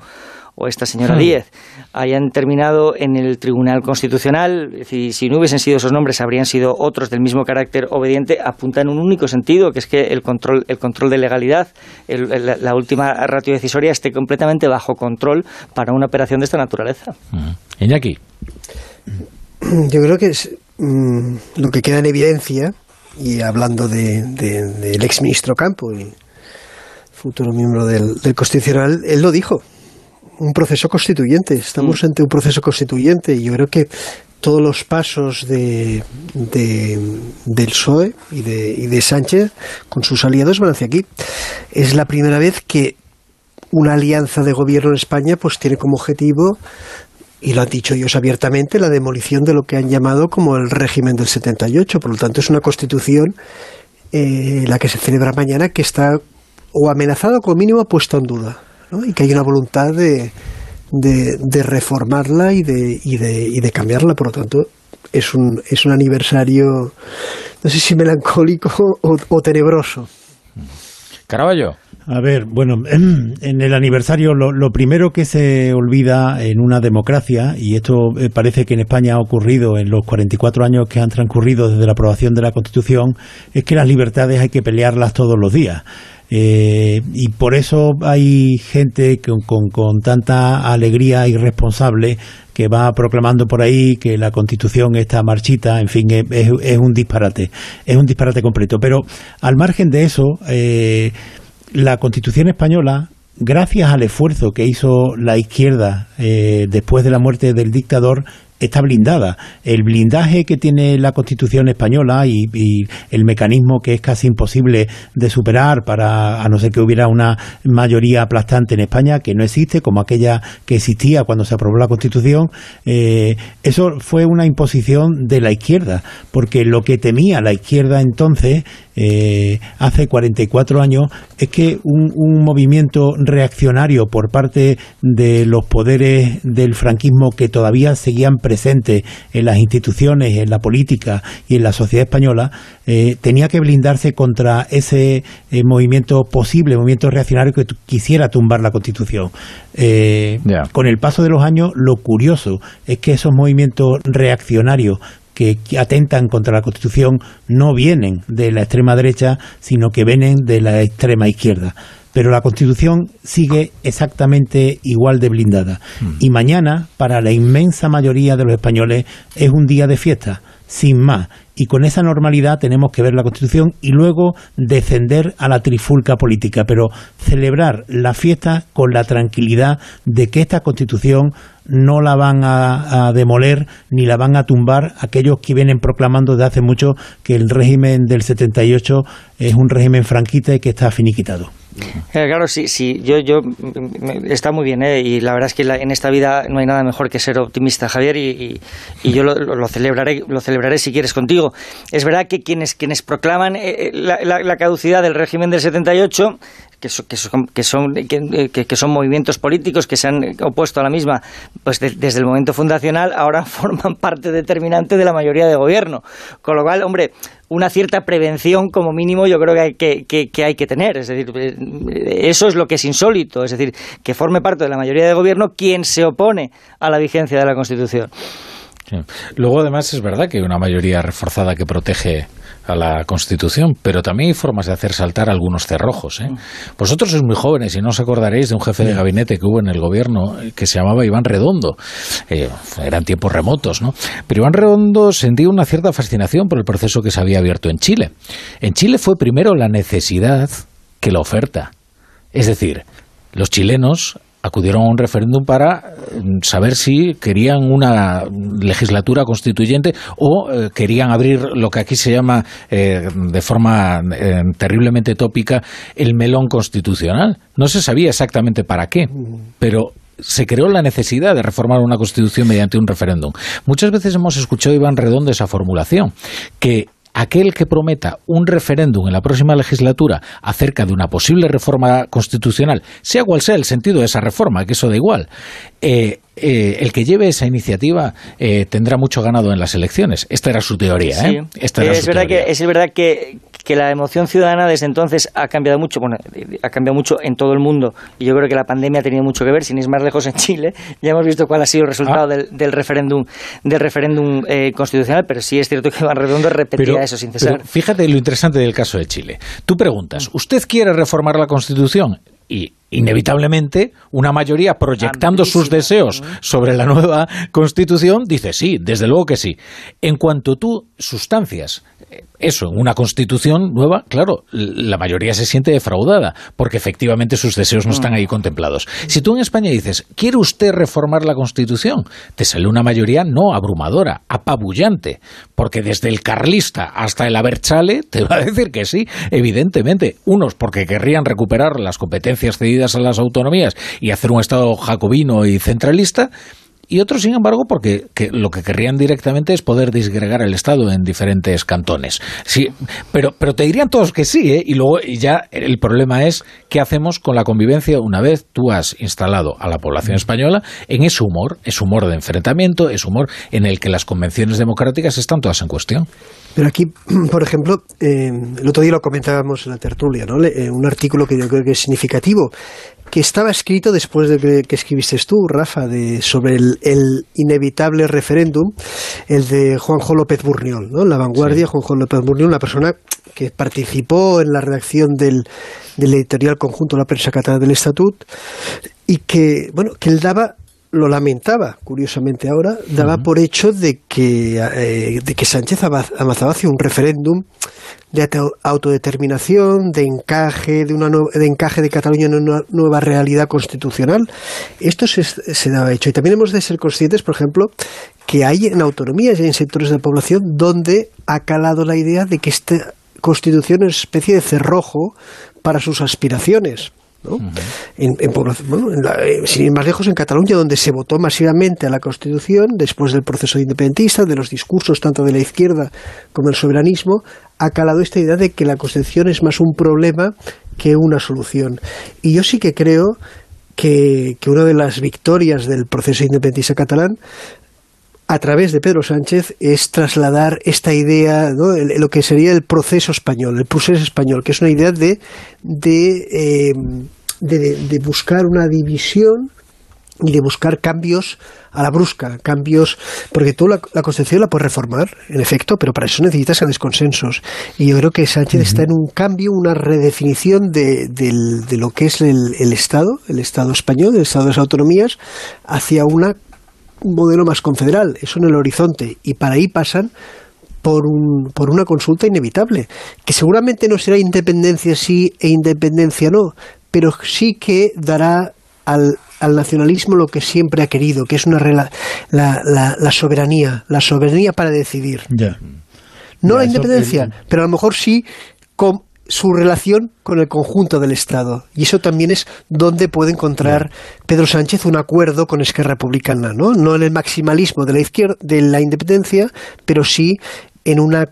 o esta señora hmm. Díez hayan terminado en el Tribunal Constitucional, si, si no hubiesen sido esos nombres, habrían sido otros del mismo carácter obediente, apunta en un único sentido, que es que el control, el control de legalidad, la última ratio decisoria esté completamente bajo control para una operación de esta naturaleza. Iñaki. Yo creo que es mm, lo que queda en evidencia, y hablando del de, ex ministro Campo y futuro miembro del, Constitucional, él lo dijo, un proceso constituyente, estamos mm. ante un proceso constituyente y yo creo que todos los pasos de, del PSOE y de, y de Sánchez con sus aliados van hacia aquí. Es la primera vez que una alianza de gobierno en España pues tiene como objetivo y lo han dicho ellos abiertamente, la demolición de lo que han llamado como el régimen del 78. Por lo tanto, es una constitución, eh, la que se celebra mañana, que está o amenazada o como mínimo puesta en duda. Y que hay una voluntad de, de, reformarla y de, y, de, y de cambiarla. Por lo tanto, es un, es un aniversario, no sé si melancólico o, o tenebroso. Caraballo. A ver, bueno, en el aniversario lo, primero que se olvida en una democracia, y esto eh, parece que en España ha ocurrido en los 44 años que han transcurrido desde la aprobación de la Constitución, es que las libertades hay que pelearlas todos los días. Eh, y por eso hay gente con, con, tanta alegría irresponsable que va proclamando por ahí que la Constitución está marchita, en fin, es, un disparate, es un disparate completo. Pero al margen de eso, eh, la Constitución española, gracias al esfuerzo que hizo la izquierda eh, después de la muerte del dictador, está blindada. El blindaje que tiene la Constitución española y, el mecanismo que es casi imposible de superar para, a no ser que hubiera una mayoría aplastante en España, que no existe, como aquella que existía cuando se aprobó la Constitución, eh, eso fue una imposición de la izquierda, porque lo que temía la izquierda entonces eh, hace 44 años es que un, un, movimiento reaccionario por parte de los poderes del franquismo que todavía seguían presentes en las instituciones, en la política y en la sociedad española, eh, tenía que blindarse contra ese eh, movimiento posible, movimiento reaccionario que quisiera tumbar la Constitución. Con el paso de los años, lo curioso es que esos movimientos reaccionarios que atentan contra la Constitución no vienen de la extrema derecha, sino que vienen de la extrema izquierda. Pero la Constitución sigue exactamente igual de blindada. Y mañana, para la inmensa mayoría de los españoles, es un día de fiesta, sin más. Y con esa normalidad tenemos que ver la Constitución y luego descender a la trifulca política, pero celebrar la fiesta con la tranquilidad de que esta Constitución no la van a, demoler ni la van a tumbar aquellos que vienen proclamando desde hace mucho que el régimen del 78 es un régimen franquita y que está finiquitado. Eh, claro, sí, sí, yo, yo, está muy bien, ¿eh? y la verdad es que en esta vida no hay nada mejor que ser optimista, Javier, y, yo lo, celebraré, lo celebraré si quieres contigo. Es verdad que quienes, quienes proclaman eh, la, caducidad del régimen del 78 que son, que son, que que, son movimientos políticos que se han opuesto a la misma pues desde el momento fundacional, ahora forman parte determinante de la mayoría de gobierno. Con lo cual, hombre, una cierta prevención como mínimo yo creo que hay que, que, hay que tener. Es decir, eh, eso es lo que es insólito. Es decir, que forme parte de la mayoría de gobierno quien se opone a la vigencia de la Constitución. Luego, además, es verdad que hay una mayoría reforzada que protege a la Constitución, pero también hay formas de hacer saltar algunos cerrojos. ¿eh? Vosotros sois muy jóvenes y no os acordaréis de un jefe de gabinete que hubo en el gobierno que se llamaba Iván Redondo. Eh, eran tiempos remotos, ¿no? Pero Iván Redondo sentía una cierta fascinación por el proceso que se había abierto en Chile. En Chile fue primero la necesidad que la oferta. Es decir, los chilenos acudieron a un referéndum para mm, saber si querían una legislatura constituyente o eh, querían abrir lo que aquí se llama eh, de forma eh, terriblemente tópica el melón constitucional. No se sabía exactamente para qué, pero se creó la necesidad de reformar una constitución mediante un referéndum. Muchas veces hemos escuchado Iván Redondo esa formulación, que aquel que prometa un referéndum en la próxima legislatura acerca de una posible reforma constitucional, sea cual sea el sentido de esa reforma, que eso da igual, eh, eh, el que lleve esa iniciativa eh, tendrá mucho ganado en las elecciones. Esta era su teoría. ¿eh? Esta es, verdad Que, es verdad que, que la emoción ciudadana desde entonces ha cambiado mucho, bueno, ha cambiado mucho en todo el mundo y yo creo que la pandemia ha tenido mucho que ver, sin ir más lejos en Chile, ya hemos visto cuál ha sido el resultado ah. del, referéndum del referéndum eh, constitucional, pero sí es cierto que Iván Redondo repetía eso sin cesar. fíjate lo interesante del caso de Chile. Tú preguntas, ¿usted quiere reformar la Constitución? Y inevitablemente una mayoría proyectando sus deseos sobre la nueva constitución dice sí, desde luego que sí. En cuanto tú sustancias eso, en una constitución nueva, claro, la mayoría se siente defraudada, porque efectivamente sus deseos no están ahí contemplados. Si tú en España dices, ¿quiere usted reformar la constitución? Te sale una mayoría no abrumadora, apabullante, porque desde el carlista hasta el aberchale te va a decir que sí, evidentemente. Unos porque querrían recuperar las competencias cedidas a las autonomías y hacer un Estado jacobino y centralista, y otros, sin embargo, porque lo que querrían directamente es poder disgregar el Estado en diferentes cantones. Sí, pero, pero te dirían todos que sí, ¿eh? y luego ya el problema es qué hacemos con la convivencia una vez tú has instalado a la población española en ese humor, ese humor de enfrentamiento, ese humor en el que las convenciones democráticas están todas en cuestión. Pero aquí, por ejemplo, eh, el otro día lo comentábamos en la tertulia, ¿no? Eh, un artículo que yo creo que es significativo que estaba escrito después de que, escribiste tú, Rafa, de, sobre el, inevitable referéndum, el de Juanjo López Burniol, ¿no? La vanguardia, Juanjo López Burniol, una persona que participó en la redacción del, editorial conjunto de la prensa catalana del Estatut y que, bueno, que él daba lo lamentaba, curiosamente ahora, daba por hecho de que, eh, de que Sánchez avanzaba hacia un referéndum de autodeterminación, de encaje de, una de encaje de Cataluña en una nueva realidad constitucional. Esto se, se hecho. Y también hemos de ser conscientes, por ejemplo, que hay en autonomías y en sectores de la población donde ha calado la idea de que esta constitución es una especie de cerrojo para sus aspiraciones en, eh, sin ir más lejos, en Cataluña, donde se votó masivamente a la Constitución, después del proceso independentista, de los discursos tanto de la izquierda como del soberanismo, ha calado esta idea de que la Constitución es más un problema que una solución. Y yo sí que creo que, que una de las victorias del proceso independentista catalán a través de Pedro Sánchez es trasladar esta idea, ¿no? lo que sería el proceso español, el proceso español, que es una idea de, eh, de, de, buscar una división y de buscar cambios a la brusca, cambios, porque tú la, Constitución la puedes reformar, en efecto, pero para eso necesitas grandes consensos. Y yo creo que Sánchez está en un cambio, una redefinición de, de lo que es el, el, Estado, el Estado español, el Estado de las autonomías, hacia una un modelo más confederal, eso en el horizonte, y para ahí pasan por, un, por una consulta inevitable, que seguramente no será independencia sí e independencia no, pero sí que dará al, al nacionalismo lo que siempre ha querido, que es una la, la, la, soberanía, la soberanía para decidir. No la independencia, pero a lo mejor sí con su relación con el conjunto del Estado. Y eso también es donde puede encontrar Pedro Sánchez un acuerdo con Esquerra Republicana, ¿no? No en el maximalismo de la izquierda, de la independencia, pero sí en una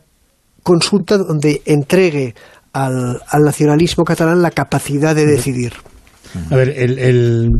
consulta donde entregue al, al nacionalismo catalán la capacidad de decidir. A ver, el,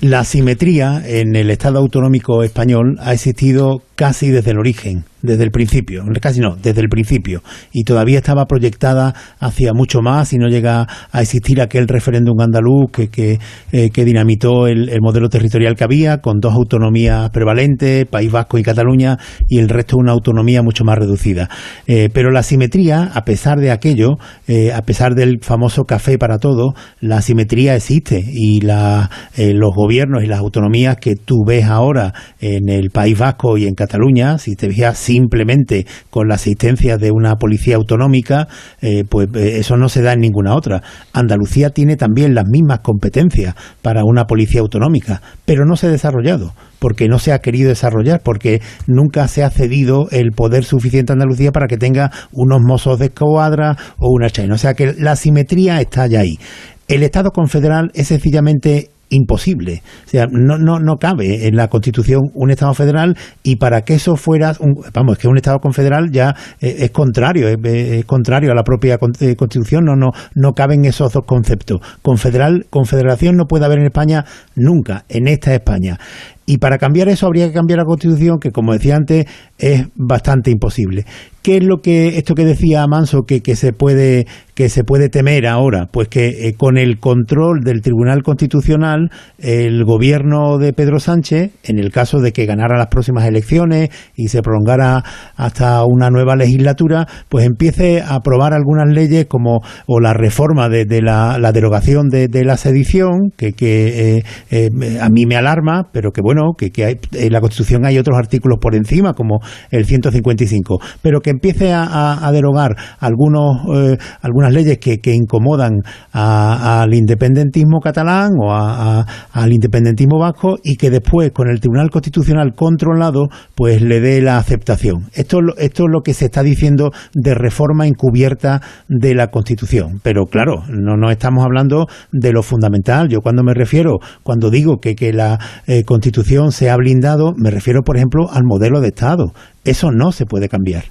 la simetría en el Estado autonómico español ha existido casi desde el origen desde el principio, casi no, desde el principio, y todavía estaba proyectada hacia mucho más y no llega a existir aquel referéndum andaluz que, que, eh, dinamitó el, modelo territorial que había, con dos autonomías prevalentes, País Vasco y Cataluña, y el resto una autonomía mucho más reducida. Eh, pero la simetría, a pesar de aquello, eh, a pesar del famoso café para todo, la simetría existe y la, los gobiernos y las autonomías que tú ves ahora en el País Vasco y en Cataluña, si te fijas simplemente con la asistencia de una policía autonómica, eh, pues eh, eso no se da en ninguna otra. Andalucía tiene también las mismas competencias para una policía autonómica, pero no se ha desarrollado porque no se ha querido desarrollar, porque nunca se ha cedido el poder suficiente a Andalucía para que tenga unos mozos de escuadra o una chain. O sea que la simetría está ya ahí. El Estado confederal es sencillamente imposible. O sea, no, no, no cabe en la Constitución un Estado federal y para que eso fuera, un, vamos, es que un Estado confederal ya eh, es, contrario, es, contrario a la propia eh, Constitución, no, no, no caben esos dos conceptos. Confederal, confederación no puede haber en España nunca, en esta España. Y para cambiar eso habría que cambiar la Constitución, que como decía antes, es bastante imposible. ¿Qué es lo que esto que decía Manso que, que se puede que se puede temer ahora? Pues que eh, con el control del Tribunal Constitucional, el gobierno de Pedro Sánchez, en el caso de que ganara las próximas elecciones y se prolongara hasta una nueva legislatura, pues empiece a aprobar algunas leyes como o la reforma de, la, derogación de, la sedición, que, que eh, eh, a mí me alarma, pero que bueno, que, que en la Constitución hay otros artículos por encima, como el 155, pero que empiece a, derogar algunos, eh, algunas leyes que, incomodan al independentismo catalán o al independentismo vasco y que después con el Tribunal Constitucional controlado pues le dé la aceptación. Esto, esto es lo que se está diciendo de reforma encubierta de la Constitución. Pero claro, no, no estamos hablando de lo fundamental. Yo cuando me refiero, cuando digo que, que la eh, Constitución se ha blindado, me refiero, por ejemplo, al modelo de Estado. Eso no se puede cambiar.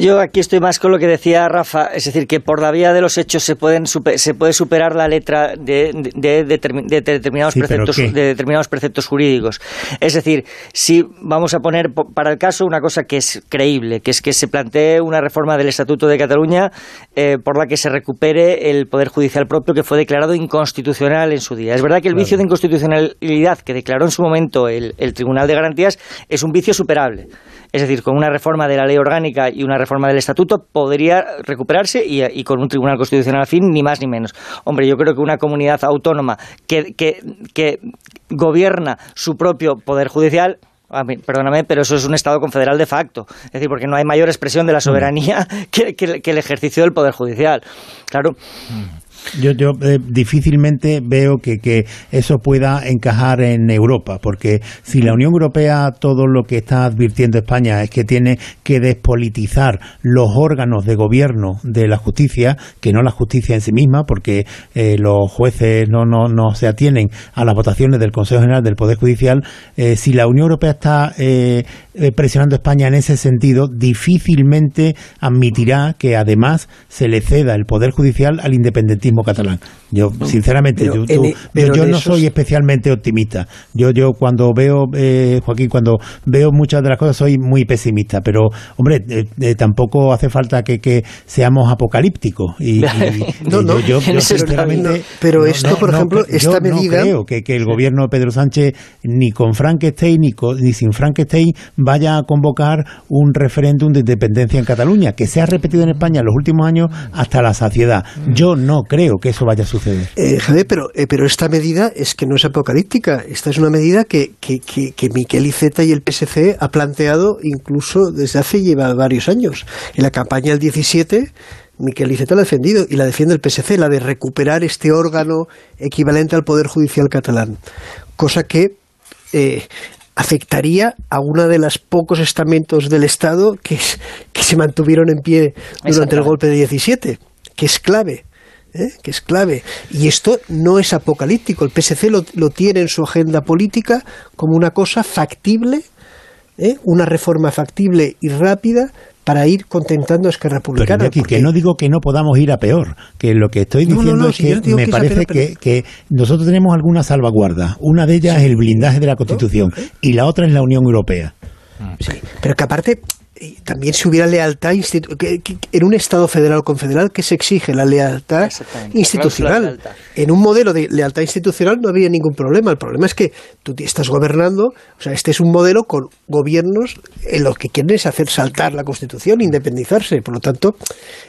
Yo aquí estoy más con lo que decía Rafa, es decir, que por la vía de los hechos se, pueden se puede superar la letra de, determinados, preceptos, de determinados preceptos jurídicos. Es decir, si vamos a poner para el caso una cosa que es creíble, que es que se plantee una reforma del Estatuto de Cataluña eh, por la que se recupere el Poder Judicial propio que fue declarado inconstitucional en su día. Es verdad que el vicio de inconstitucionalidad que declaró en su momento el Tribunal de Garantías es un vicio superable. Es decir, con una reforma de la ley orgánica y una reforma del estatuto podría recuperarse y, con un tribunal constitucional al fin, ni más ni menos. Hombre, yo creo que una comunidad autónoma que, que, gobierna su propio poder judicial perdóname, pero eso es un Estado confederal de facto. Es decir, porque no hay mayor expresión de la soberanía que, que el ejercicio del Poder Judicial. Claro. Mm. Yo, yo eh, difícilmente veo que, que, eso pueda encajar en Europa, porque si la Unión Europea todo lo que está advirtiendo España es que tiene que despolitizar los órganos de gobierno de la justicia, que no la justicia en sí misma, porque eh, los jueces no, no, no se atienen a las votaciones del Consejo General del Poder Judicial, eh, si la Unión Europea está presionando a España en ese sentido, difícilmente admitirá que además se le ceda el Poder Judicial al independentismo catalán. Yo, sinceramente, yo, yo, no soy especialmente optimista. Yo, yo cuando veo, eh, Joaquín, cuando veo muchas de las cosas soy muy pesimista, pero, hombre, eh, eh, tampoco hace falta que, que seamos apocalípticos. Y, no, no, yo, sinceramente. pero esto, por ejemplo, esta medida. No creo que, que, el gobierno de Pedro Sánchez, ni con Frankenstein ni, ni sin Frankenstein, vaya a convocar un referéndum de independencia en Cataluña, que se ha repetido en España en los últimos años hasta la saciedad. Yo no creo que eso vaya a suceder. Eh, Javier, pero, eh, pero esta medida es que no es apocalíptica. Esta es una medida que, que, que, que Miquel Iceta y el PSC ha planteado incluso desde hace lleva varios años. En la campaña del 17 Miquel Iceta la ha defendido y la defiende el PSC, la de recuperar este órgano equivalente al Poder Judicial catalán. Cosa que eh, afectaría a uno de los pocos estamentos del Estado que, que se mantuvieron en pie durante el golpe de 17, que es clave. ¿Eh? que es clave. Y esto no es apocalíptico. El PSC lo, lo tiene en su agenda política como una cosa factible, ¿eh? una reforma factible y rápida para ir contentando a Esquerra Republicana. que no digo que no podamos ir a peor, que lo que estoy diciendo es que me parece que, que, nosotros tenemos alguna salvaguarda. Una de ellas es el blindaje de la Constitución y la otra es la Unión Europea. Sí, pero que aparte también si hubiera lealtad en un Estado federal o confederal que se exige la lealtad institucional. En un modelo de lealtad institucional no había ningún problema. El problema es que tú estás gobernando, o sea, este es un modelo con gobiernos en los que quieren hacer saltar la Constitución, independizarse. Por lo tanto,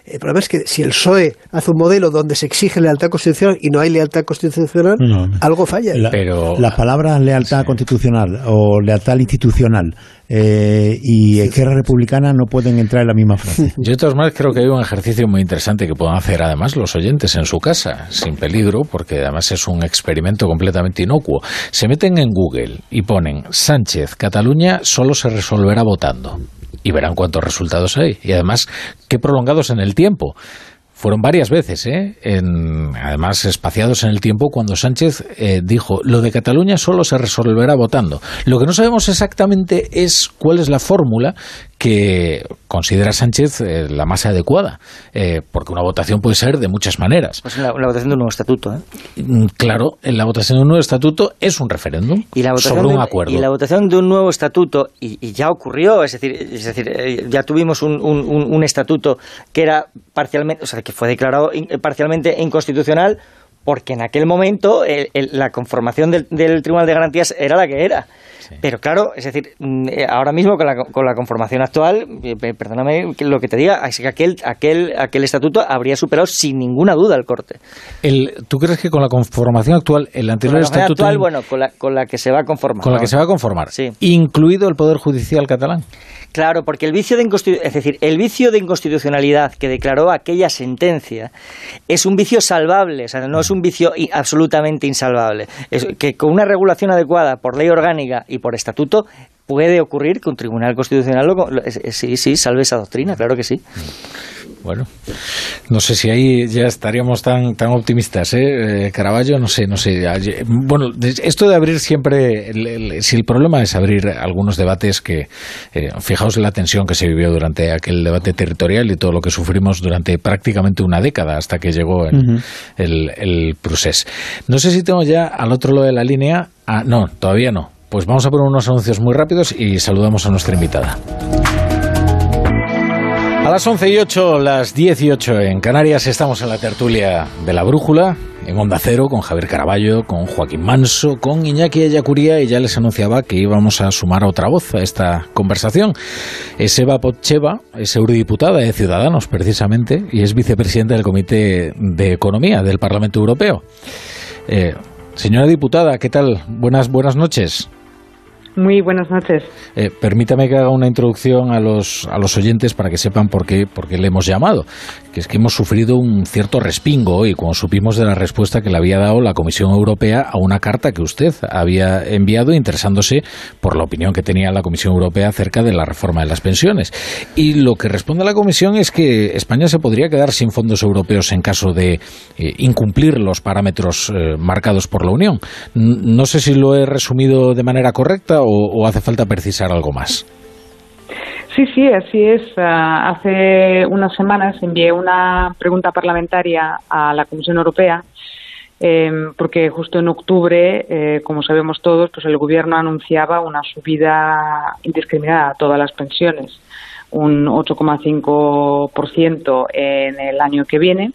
el problema es que si el PSOE hace un modelo donde se exige lealtad constitucional y no hay lealtad constitucional, algo falla. pero las palabras lealtad constitucional o lealtad institucional eh, y Esquerra Republicana no pueden entrar en la misma frase. Yo de todas maneras creo que hay un ejercicio muy interesante que puedan hacer además los oyentes en su casa, sin peligro, porque además es un experimento completamente inocuo. Se meten en Google y ponen Sánchez, Cataluña solo se resolverá votando. Y verán cuántos resultados hay. Y además, qué prolongados en el tiempo fueron varias veces, ¿eh? además espaciados en el tiempo, cuando Sánchez eh, dijo, lo de Cataluña solo se resolverá votando. Lo que no sabemos exactamente es cuál es la fórmula que considera Sánchez eh, la más adecuada, eh, porque una votación puede ser de muchas maneras. Pues la, votación de un nuevo estatuto. Mm, claro, la votación de un nuevo estatuto es un referéndum y la votación sobre un acuerdo. Y la votación de un nuevo estatuto, y, ya ocurrió, es decir, es decir ya tuvimos un, un, estatuto que era parcialmente, o sea, que fue declarado parcialmente inconstitucional porque en aquel momento la conformación del, Tribunal de Garantías era la que era. Pero claro, es decir, mm, eh, ahora mismo con la, con la conformación actual, eh, perdóname lo que te diga, que aquel, aquel, aquel estatuto habría superado sin ninguna duda el corte. El, ¿Tú crees que con la conformación actual, el anterior estatuto... actual, bueno, con la, con la que se va a conformar. Con la que se va a conformar, sí. incluido el Poder Judicial catalán. Claro, porque el vicio de es decir, el vicio de inconstitucionalidad que declaró aquella sentencia es un vicio salvable, o sea, no es un vicio absolutamente insalvable. Es que con una regulación adecuada por ley orgánica y por estatuto puede ocurrir que un tribunal constitucional lo, sí, sí, salve esa doctrina, claro que sí. Bueno, no sé si ahí ya estaríamos tan tan optimistas, ¿eh? eh Caraballo, no sé, no sé. Bueno, esto de abrir siempre, si el problema es abrir algunos debates que, eh, fijaos en la tensión que se vivió durante aquel debate territorial y todo lo que sufrimos durante prácticamente una década hasta que llegó el, el, procés. No sé si tengo ya al otro lado de la línea. Ah, no, todavía no. Pues vamos a poner unos anuncios muy rápidos y saludamos a nuestra invitada. A las 11 y 8, las 18 en Canarias, estamos en la tertulia de la Brújula, en Onda Cero, con Javier Caraballo, con Joaquín Manso, con Iñaki Ayacuría, y ya les anunciaba que íbamos a sumar otra voz a esta conversación. Es Eva Potcheva, es eurodiputada de Ciudadanos, precisamente, y es vicepresidenta del Comité de Economía del Parlamento Europeo. Eh, señora diputada, ¿qué tal? Buenas, buenas noches. Muy buenas noches. Eh, permítame que haga una introducción a los, a los oyentes para que sepan por qué, por qué le hemos llamado. Es que hemos sufrido un cierto respingo hoy cuando supimos de la respuesta que le había dado la Comisión Europea a una carta que usted había enviado interesándose por la opinión que tenía la Comisión Europea acerca de la reforma de las pensiones. Y lo que responde la Comisión es que España se podría quedar sin fondos europeos en caso de eh, incumplir los parámetros eh, marcados por la Unión. no sé si lo he resumido de manera correcta o, hace falta precisar algo más? Sí, sí, así es. Ah, hace unas semanas envié una pregunta parlamentaria a la Comisión Europea em, porque justo en octubre, eh, como sabemos todos, pues el Gobierno anunciaba una subida indiscriminada a todas las pensiones, un 8,5% en el año que viene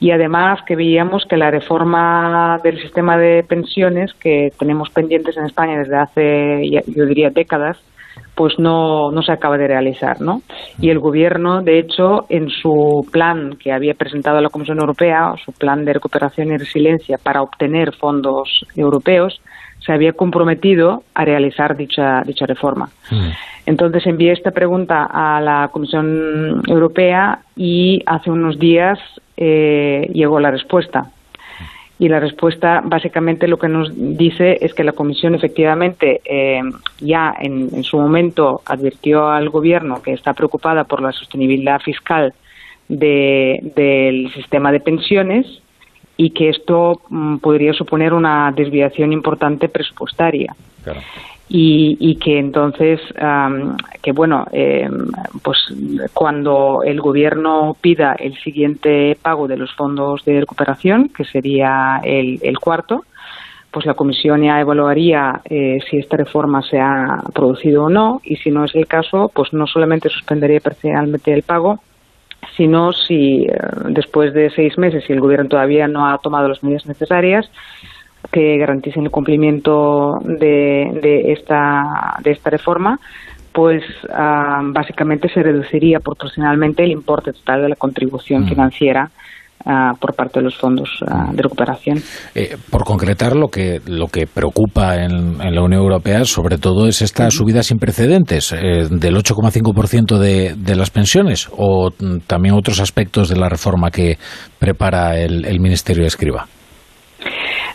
y además que veíamos que la reforma del sistema de pensiones que tenemos pendientes en España desde hace, yo diría, décadas, pues no, no se acaba de realizar, ¿no? Y el gobierno, de hecho, en su plan que había presentado a la Comisión Europea, su plan de recuperación y resiliencia para obtener fondos europeos, se había comprometido a realizar dicha, dicha reforma. Mm. Entonces envié esta pregunta a la Comisión Europea y hace unos días eh, llegó la respuesta. Y la respuesta básicamente lo que nos dice es que la Comisión efectivamente eh, ya en, su momento advirtió al Gobierno que está preocupada por la sostenibilidad fiscal del sistema de pensiones y que esto mm, podría suponer una desviación importante presupuestaria y, que entonces, que bueno, em, pues cuando el gobierno pida el siguiente pago de los fondos de recuperación, que sería el, cuarto, pues la comisión ya evaluaría eh, si esta reforma se ha producido o no y si no es el caso, pues no solamente suspendería parcialmente el pago, sino si eh, después de seis meses, si el gobierno todavía no ha tomado las medidas necesarias, que garanticen el cumplimiento de, esta, de esta reforma, pues ah, básicamente se reduciría proporcionalmente el importe total de la contribución mm. financiera ah, por parte de los fondos ah, de recuperación. Eh, por concretar, lo que, lo que preocupa en, la Unión Europea sobre todo es esta subida sin precedentes eh, del 8,5% de, de las pensiones o mm, también otros aspectos de la reforma que prepara el, el Ministerio de Escriba.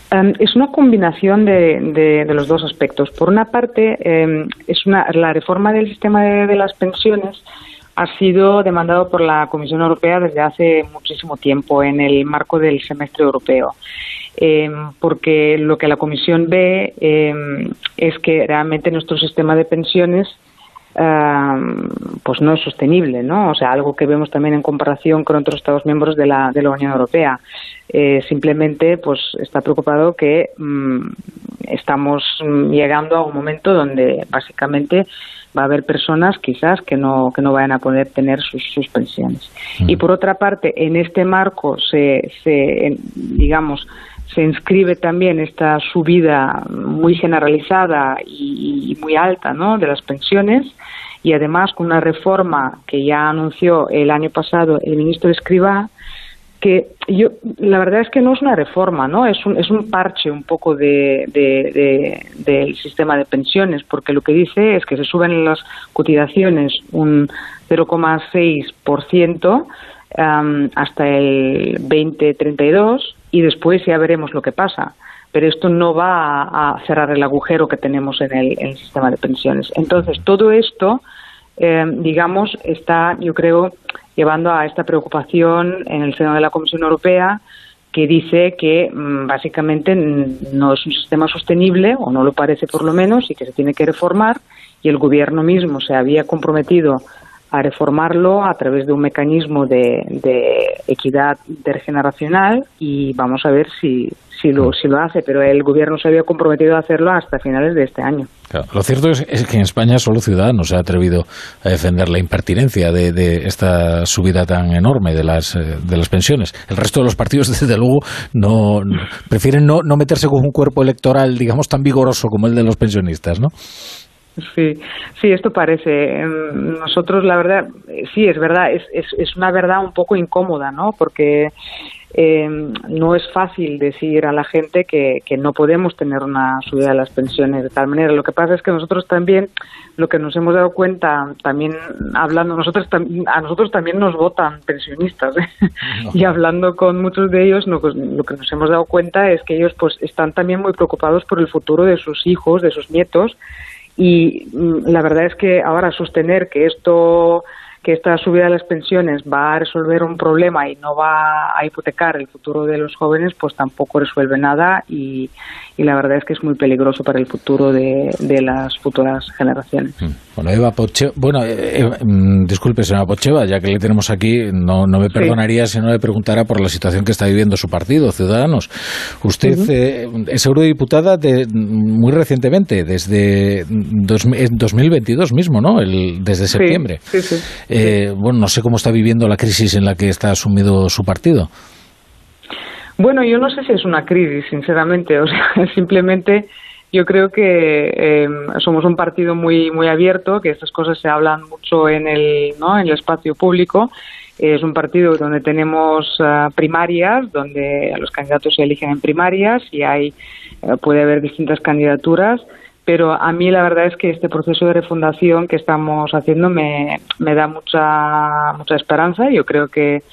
Em, es una combinación de, los dos aspectos. Por una parte, em, es una, la reforma del sistema de, las pensiones ha sido demandado por la Comisión Europea desde hace muchísimo tiempo en el marco del semestre europeo. Eh, porque lo que la Comisión ve eh, es que realmente nuestro sistema de pensiones pues no es sostenible, ¿no? O sea, algo que vemos también en comparación con otros Estados miembros de la, de la Unión Europea. Eh, simplemente, pues está preocupado que mm, estamos llegando a un momento donde básicamente va a haber personas quizás que no que no vayan a poder tener sus, sus pensiones. Y por otra parte, en este marco se, se digamos se inscribe también esta subida muy generalizada y, muy alta ¿no? de las pensiones y además con una reforma que ya anunció el año pasado el ministro Escribá que yo la verdad es que no es una reforma no es un, es un parche un poco de, del sistema de pensiones porque lo que dice es que se suben las cotizaciones un 0,6% um, hasta el 2032 y después ya veremos lo que pasa. Pero esto no va a, cerrar el agujero que tenemos en el, sistema de pensiones. Entonces, todo esto, eh, digamos, está, yo creo, llevando a esta preocupación en el seno de la Comisión Europea que dice que mm, básicamente no es un sistema sostenible, o no lo parece por lo menos, y que se tiene que reformar, y el Gobierno mismo se había comprometido a reformarlo a través de un mecanismo de, equidad intergeneracional y vamos a ver si, si, lo, si lo hace, pero el gobierno se había comprometido a hacerlo hasta finales de este año. lo cierto es, que en España solo Ciudadanos se ha atrevido a defender la impertinencia de, de, esta subida tan enorme de las, eh, de las pensiones. El resto de los partidos, desde luego, no, prefieren no, no meterse con un cuerpo electoral, digamos, tan vigoroso como el de los pensionistas, ¿no? Sí, sí, esto parece. Em, nosotros, la verdad, sí, es verdad, es, es, es una verdad un poco incómoda, ¿no? Porque eh, no es fácil decir a la gente que, que, no podemos tener una subida de las pensiones de tal manera. Lo que pasa es que nosotros también, lo que nos hemos dado cuenta, también hablando, nosotros a nosotros también nos votan pensionistas ¿eh? y hablando con muchos de ellos, pues, lo que nos hemos dado cuenta es que ellos pues están también muy preocupados por el futuro de sus hijos, de sus nietos y mm, la verdad es que ahora sostener que esto que esta subida de las pensiones va a resolver un problema y no va a hipotecar el futuro de los jóvenes, pues tampoco resuelve nada y, la verdad es que es muy peligroso para el futuro de, las futuras generaciones. Mm. Bueno, Eva Pocheva, bueno, eh, eh, mm, disculpe, señora Pocheva, ya que le tenemos aquí, no, no me perdonaría si no le preguntara por la situación que está viviendo su partido, Ciudadanos. Usted eh, es eurodiputada de, muy recientemente, desde dos, 2022 mismo, ¿no? El, desde septiembre. Sí, sí, eh, bueno, no sé cómo está viviendo la crisis en la que está asumido su partido. Bueno, yo no sé si es una crisis, sinceramente. O sea, simplemente yo creo que em, somos un partido muy muy abierto, que estas cosas se hablan mucho en el, ¿no? en el espacio público. Es un partido donde tenemos ah, primarias, donde los candidatos se eligen en primarias y hay eh, puede haber distintas candidaturas pero a mí la verdad es que este proceso de refundación que estamos haciendo me, me da mucha, mucha esperanza. Yo creo que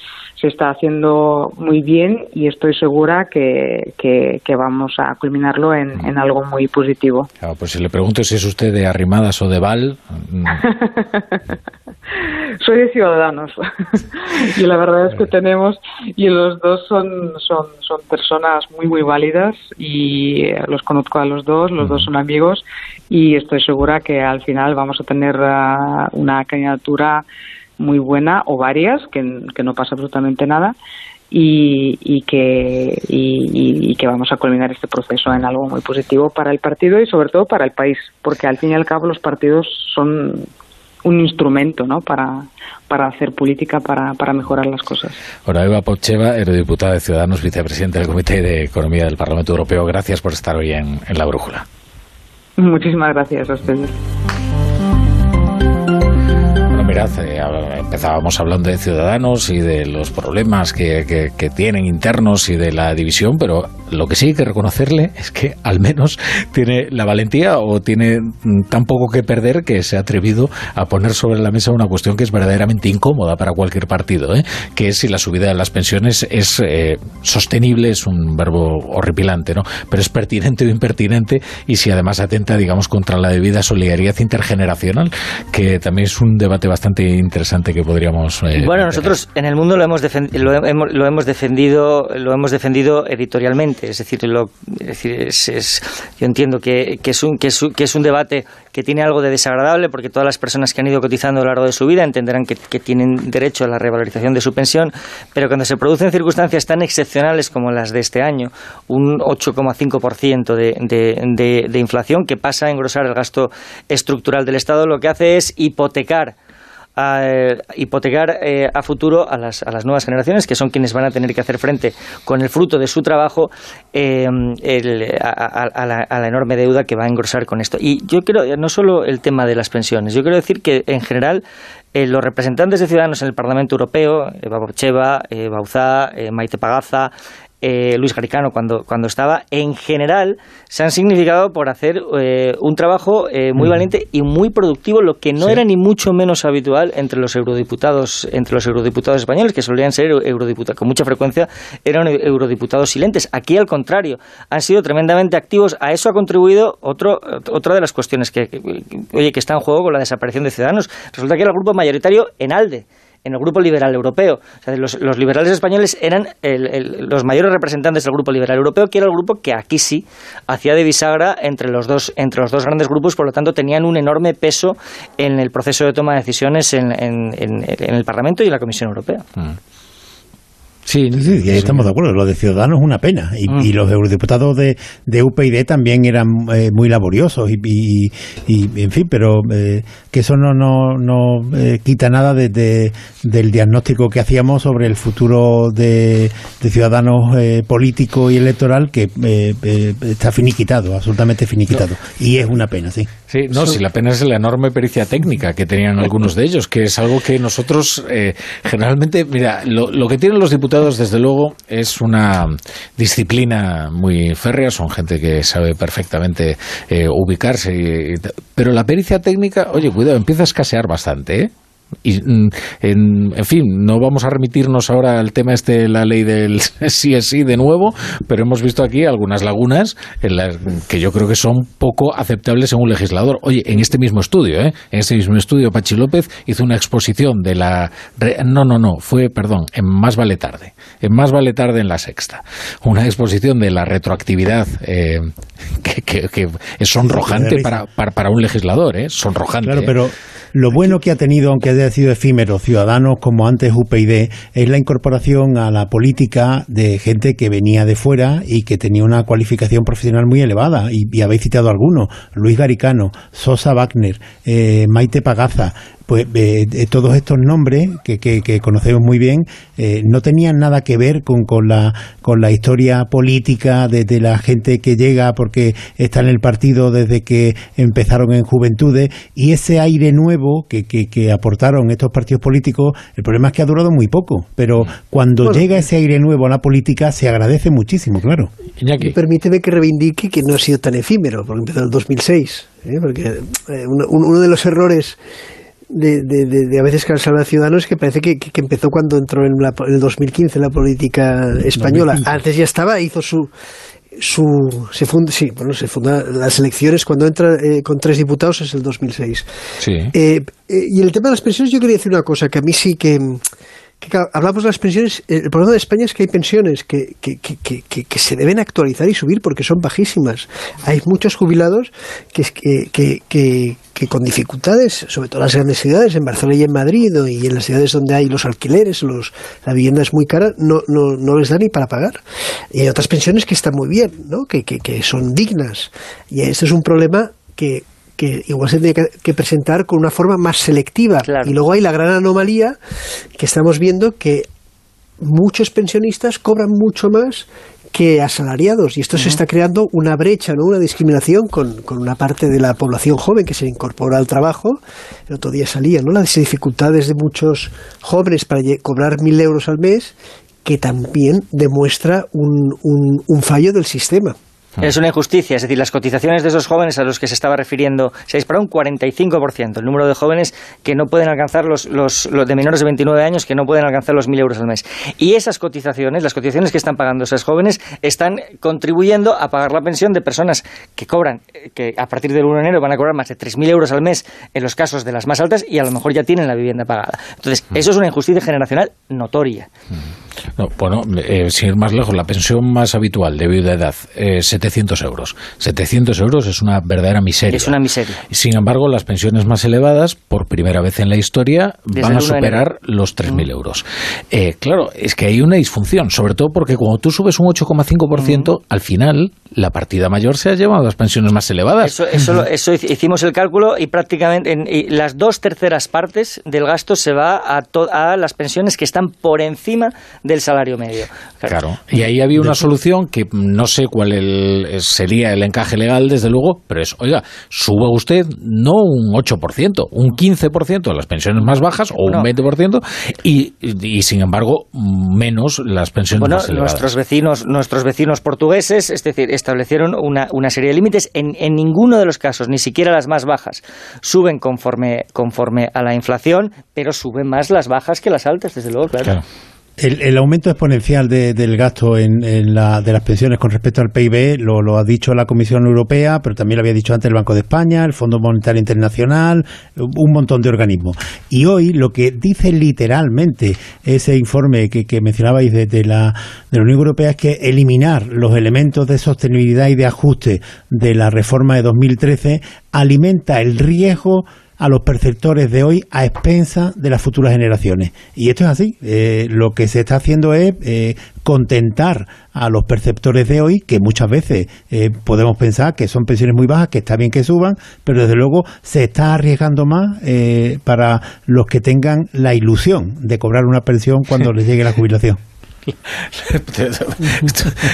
se está haciendo muy bien y estoy segura que, que, vamos a culminarlo en, en, algo muy positivo. Claro, pues si le pregunto si es usted de Arrimadas o de Val. Mm. Soy de Ciudadanos y la verdad es que tenemos y los dos son, son, son personas muy muy válidas y los conozco a los dos, los dos son amigos y estoy segura que al final vamos a tener ah, una candidatura muy buena o varias, que, no pasa absolutamente nada. Y, y que y, que vamos a culminar este proceso en algo muy positivo para el partido y sobre todo para el país porque al fin y al cabo los partidos son un instrumento ¿no? para, para hacer política, para, para mejorar las cosas. Ahora, Eva Pocheva, eurodiputada de Ciudadanos, vicepresidente del Comité de Economía del Parlamento Europeo, gracias por estar hoy en, en La Brújula. Muchísimas gracias a ustedes. Eh, empezábamos hablando de ciudadanos y de los problemas que, que, tienen internos y de la división, pero lo que sí hay que reconocerle es que al menos tiene la valentía o tiene tan poco que perder que se ha atrevido a poner sobre la mesa una cuestión que es verdaderamente incómoda para cualquier partido, ¿eh? que es si la subida de las pensiones es eh, sostenible, es un verbo horripilante, ¿no? pero es pertinente o impertinente y si además atenta, digamos, contra la debida solidaridad intergeneracional, que también es un debate bastante interesante que podríamos. Eh, bueno, nosotros en el mundo lo hemos, lo hemos, lo hemos defendido, lo hemos defendido editorialmente, es decir, lo, yo entiendo que es un debate que tiene algo de desagradable porque todas las personas que han ido cotizando a lo largo de su vida entenderán que, tienen derecho a la revalorización de su pensión, pero cuando se producen circunstancias tan excepcionales como las de este año, un 8,5% de, de, de inflación que pasa a engrosar el gasto estructural del Estado, lo que hace es hipotecar a eh, hipotecar eh, a futuro a las, a las, nuevas generaciones, que son quienes van a tener que hacer frente con el fruto de su trabajo eh, a, la, enorme deuda que va a engrosar con esto. Y yo creo, no solo el tema de las pensiones, yo quiero decir que en general los representantes de ciudadanos en el Parlamento Europeo, Eva Borcheva, Bauzá, Maite Pagaza, eh, Luis Garicano cuando, cuando estaba, en general se han significado por hacer eh, un trabajo eh, muy valiente y muy productivo, lo que no era ni mucho menos habitual entre los eurodiputados, entre los eurodiputados españoles, que solían ser eurodiputados, con mucha frecuencia eran eurodiputados silentes. Aquí, al contrario, han sido tremendamente activos. A eso ha contribuido otro, otra de las cuestiones que, oye, que está en juego con la desaparición de Ciudadanos. Resulta que era el grupo mayoritario en ALDE en el Grupo Liberal Europeo. los, liberales españoles eran los mayores representantes del Grupo Liberal Europeo, que era el grupo que aquí sí hacía de bisagra entre los dos, entre los dos grandes grupos, por lo tanto tenían un enorme peso en el proceso de toma de decisiones en, el Parlamento y en la Comisión Europea. Mm. Sí, sí, estamos de acuerdo. Lo de Ciudadanos es una pena. Y, mm. los eurodiputados de, de, UPyD también eran eh, muy laboriosos. Y, y, en fin, pero eh, que eso no, no, no eh, quita nada de, del diagnóstico que hacíamos sobre el futuro de, de Ciudadanos político y electoral que está finiquitado, absolutamente finiquitado. Y es una pena, sí. Sí, no, si la pena es la enorme pericia técnica que tenían algunos de ellos, que es algo que nosotros generalmente, mira, lo, lo que tienen los diputados desde luego, es una disciplina muy férrea, son gente que sabe perfectamente eh, ubicarse, pero la pericia técnica, oye, cuidado, empieza a escasear bastante, ¿eh? Y, mm, en, fin, no vamos a remitirnos ahora al tema este de la ley del sí es sí de nuevo, pero hemos visto aquí algunas lagunas en las que yo creo que son poco aceptables en un legislador. Oye, en este mismo estudio, ¿eh? en este mismo estudio, Pachi López hizo una exposición de la... No, no, no, fue, perdón, en Más vale tarde, en Más vale tarde en la sexta. Una exposición de la retroactividad eh, que, es sonrojante para, para, un legislador, ¿eh? sonrojante. Claro, ¿eh? pero lo bueno que ha tenido, aunque haya sido efímero, Ciudadanos como antes UPyD, es la incorporación a la política de gente que venía de fuera y que tenía una cualificación profesional muy elevada. Y, habéis citado algunos, Luis Garicano, Sosa Wagner, eh, Maite Pagaza, pues eh, todos estos nombres que, que, conocemos muy bien eh, no tenían nada que ver con, con, la, con la historia política de, la gente que llega porque está en el partido desde que empezaron en juventudes. Y ese aire nuevo que, que, aportaron estos partidos políticos, el problema es que ha durado muy poco, pero cuando llega ese aire nuevo a la política se agradece muchísimo, claro. Permíteme que reivindique que no ha sido tan efímero, porque empezó en el 2006, ¿eh? porque uno de los errores de, de, de, a veces cansar a Ciudadanos que parece que, que, empezó cuando entró en, la, en el 2015 en la política española. Antes ya estaba, hizo su su se funda sí bueno se funda las elecciones cuando entra eh, con tres diputados es el 2006 sí. Eh, eh, y el tema de las pensiones yo quería decir una cosa que a mí sí que hablamos de las pensiones, el problema de España es que hay pensiones que, que, que, que, se deben actualizar y subir porque son bajísimas. Hay muchos jubilados que, que, con dificultades, sobre todo en las grandes ciudades, en Barcelona y en Madrid, y en las ciudades donde hay los alquileres, los, la vivienda es muy cara, no, no, no les da ni para pagar. Y hay otras pensiones que están muy bien, ¿no? que, que son dignas. Y este es un problema que que igual se tiene que, presentar con una forma más selectiva. Y luego hay la gran anomalía que estamos viendo que muchos pensionistas cobran mucho más que asalariados y esto se está creando una brecha, ¿no? una discriminación con, con, una parte de la población joven que se incorpora al trabajo. El otro día salía ¿no? las dificultades de muchos jóvenes para cobrar mil euros al mes que también demuestra un, un fallo del sistema. Es una injusticia, es decir, las cotizaciones de esos jóvenes a los que se estaba refiriendo se disparó un 45%, el número de jóvenes que no pueden alcanzar los, los, de menores de 29 años que no pueden alcanzar los 1.000 euros al mes. Y esas cotizaciones, las cotizaciones que están pagando esos jóvenes, están contribuyendo a pagar la pensión de personas que cobran, que a partir del 1 de enero van a cobrar más de 3.000 euros al mes en los casos de las más altas y a lo mejor ya tienen la vivienda pagada. Entonces, eso es una injusticia generacional notoria. bueno, eh, sin ir más lejos, la pensión más habitual de viudedad, eh, 700 euros. 700 euros es una verdadera miseria. Es una miseria. Sin embargo, las pensiones más elevadas, por primera vez en la historia, van a superar los 3.000 mm. euros. Eh, claro, es que hay una disfunción, sobre todo porque cuando tú subes un 8,5%, mm. al final la partida mayor se ha llevado a las pensiones más elevadas. Eso, eso, hicimos el cálculo y prácticamente en, las dos terceras partes del gasto se va a, a las pensiones que están por encima del salario medio. Claro. Y ahí había una solución que no sé cuál sería el encaje legal, desde luego, pero es, oiga, suba usted no un 8%, un 15% a las pensiones más bajas o un 20% y, y, sin embargo menos las pensiones más elevadas. Nuestros vecinos, nuestros vecinos portugueses, es decir, establecieron una, una serie de límites. En, en, ninguno de los casos, ni siquiera las más bajas, suben conforme, conforme a la inflación, pero suben más las bajas que las altas, desde luego, claro. El, aumento exponencial del gasto en, la, de las pensiones con respecto al PIB lo, ha dicho la Comisión Europea, pero también lo había dicho antes el Banco de España, el Fondo Monetario Internacional, un montón de organismos. Y hoy lo que dice literalmente ese informe que, que mencionabais de, de, la, de la Unión Europea es que eliminar los elementos de sostenibilidad y de ajuste de la reforma de 2013 alimenta el riesgo a los perceptores de hoy a expensa de las futuras generaciones. Y esto es así. Eh, lo que se está haciendo es eh, contentar a los perceptores de hoy, que muchas veces eh, podemos pensar que son pensiones muy bajas, que está bien que suban, pero desde luego se está arriesgando más para los que tengan la ilusión de cobrar una pensión cuando les llegue la jubilación.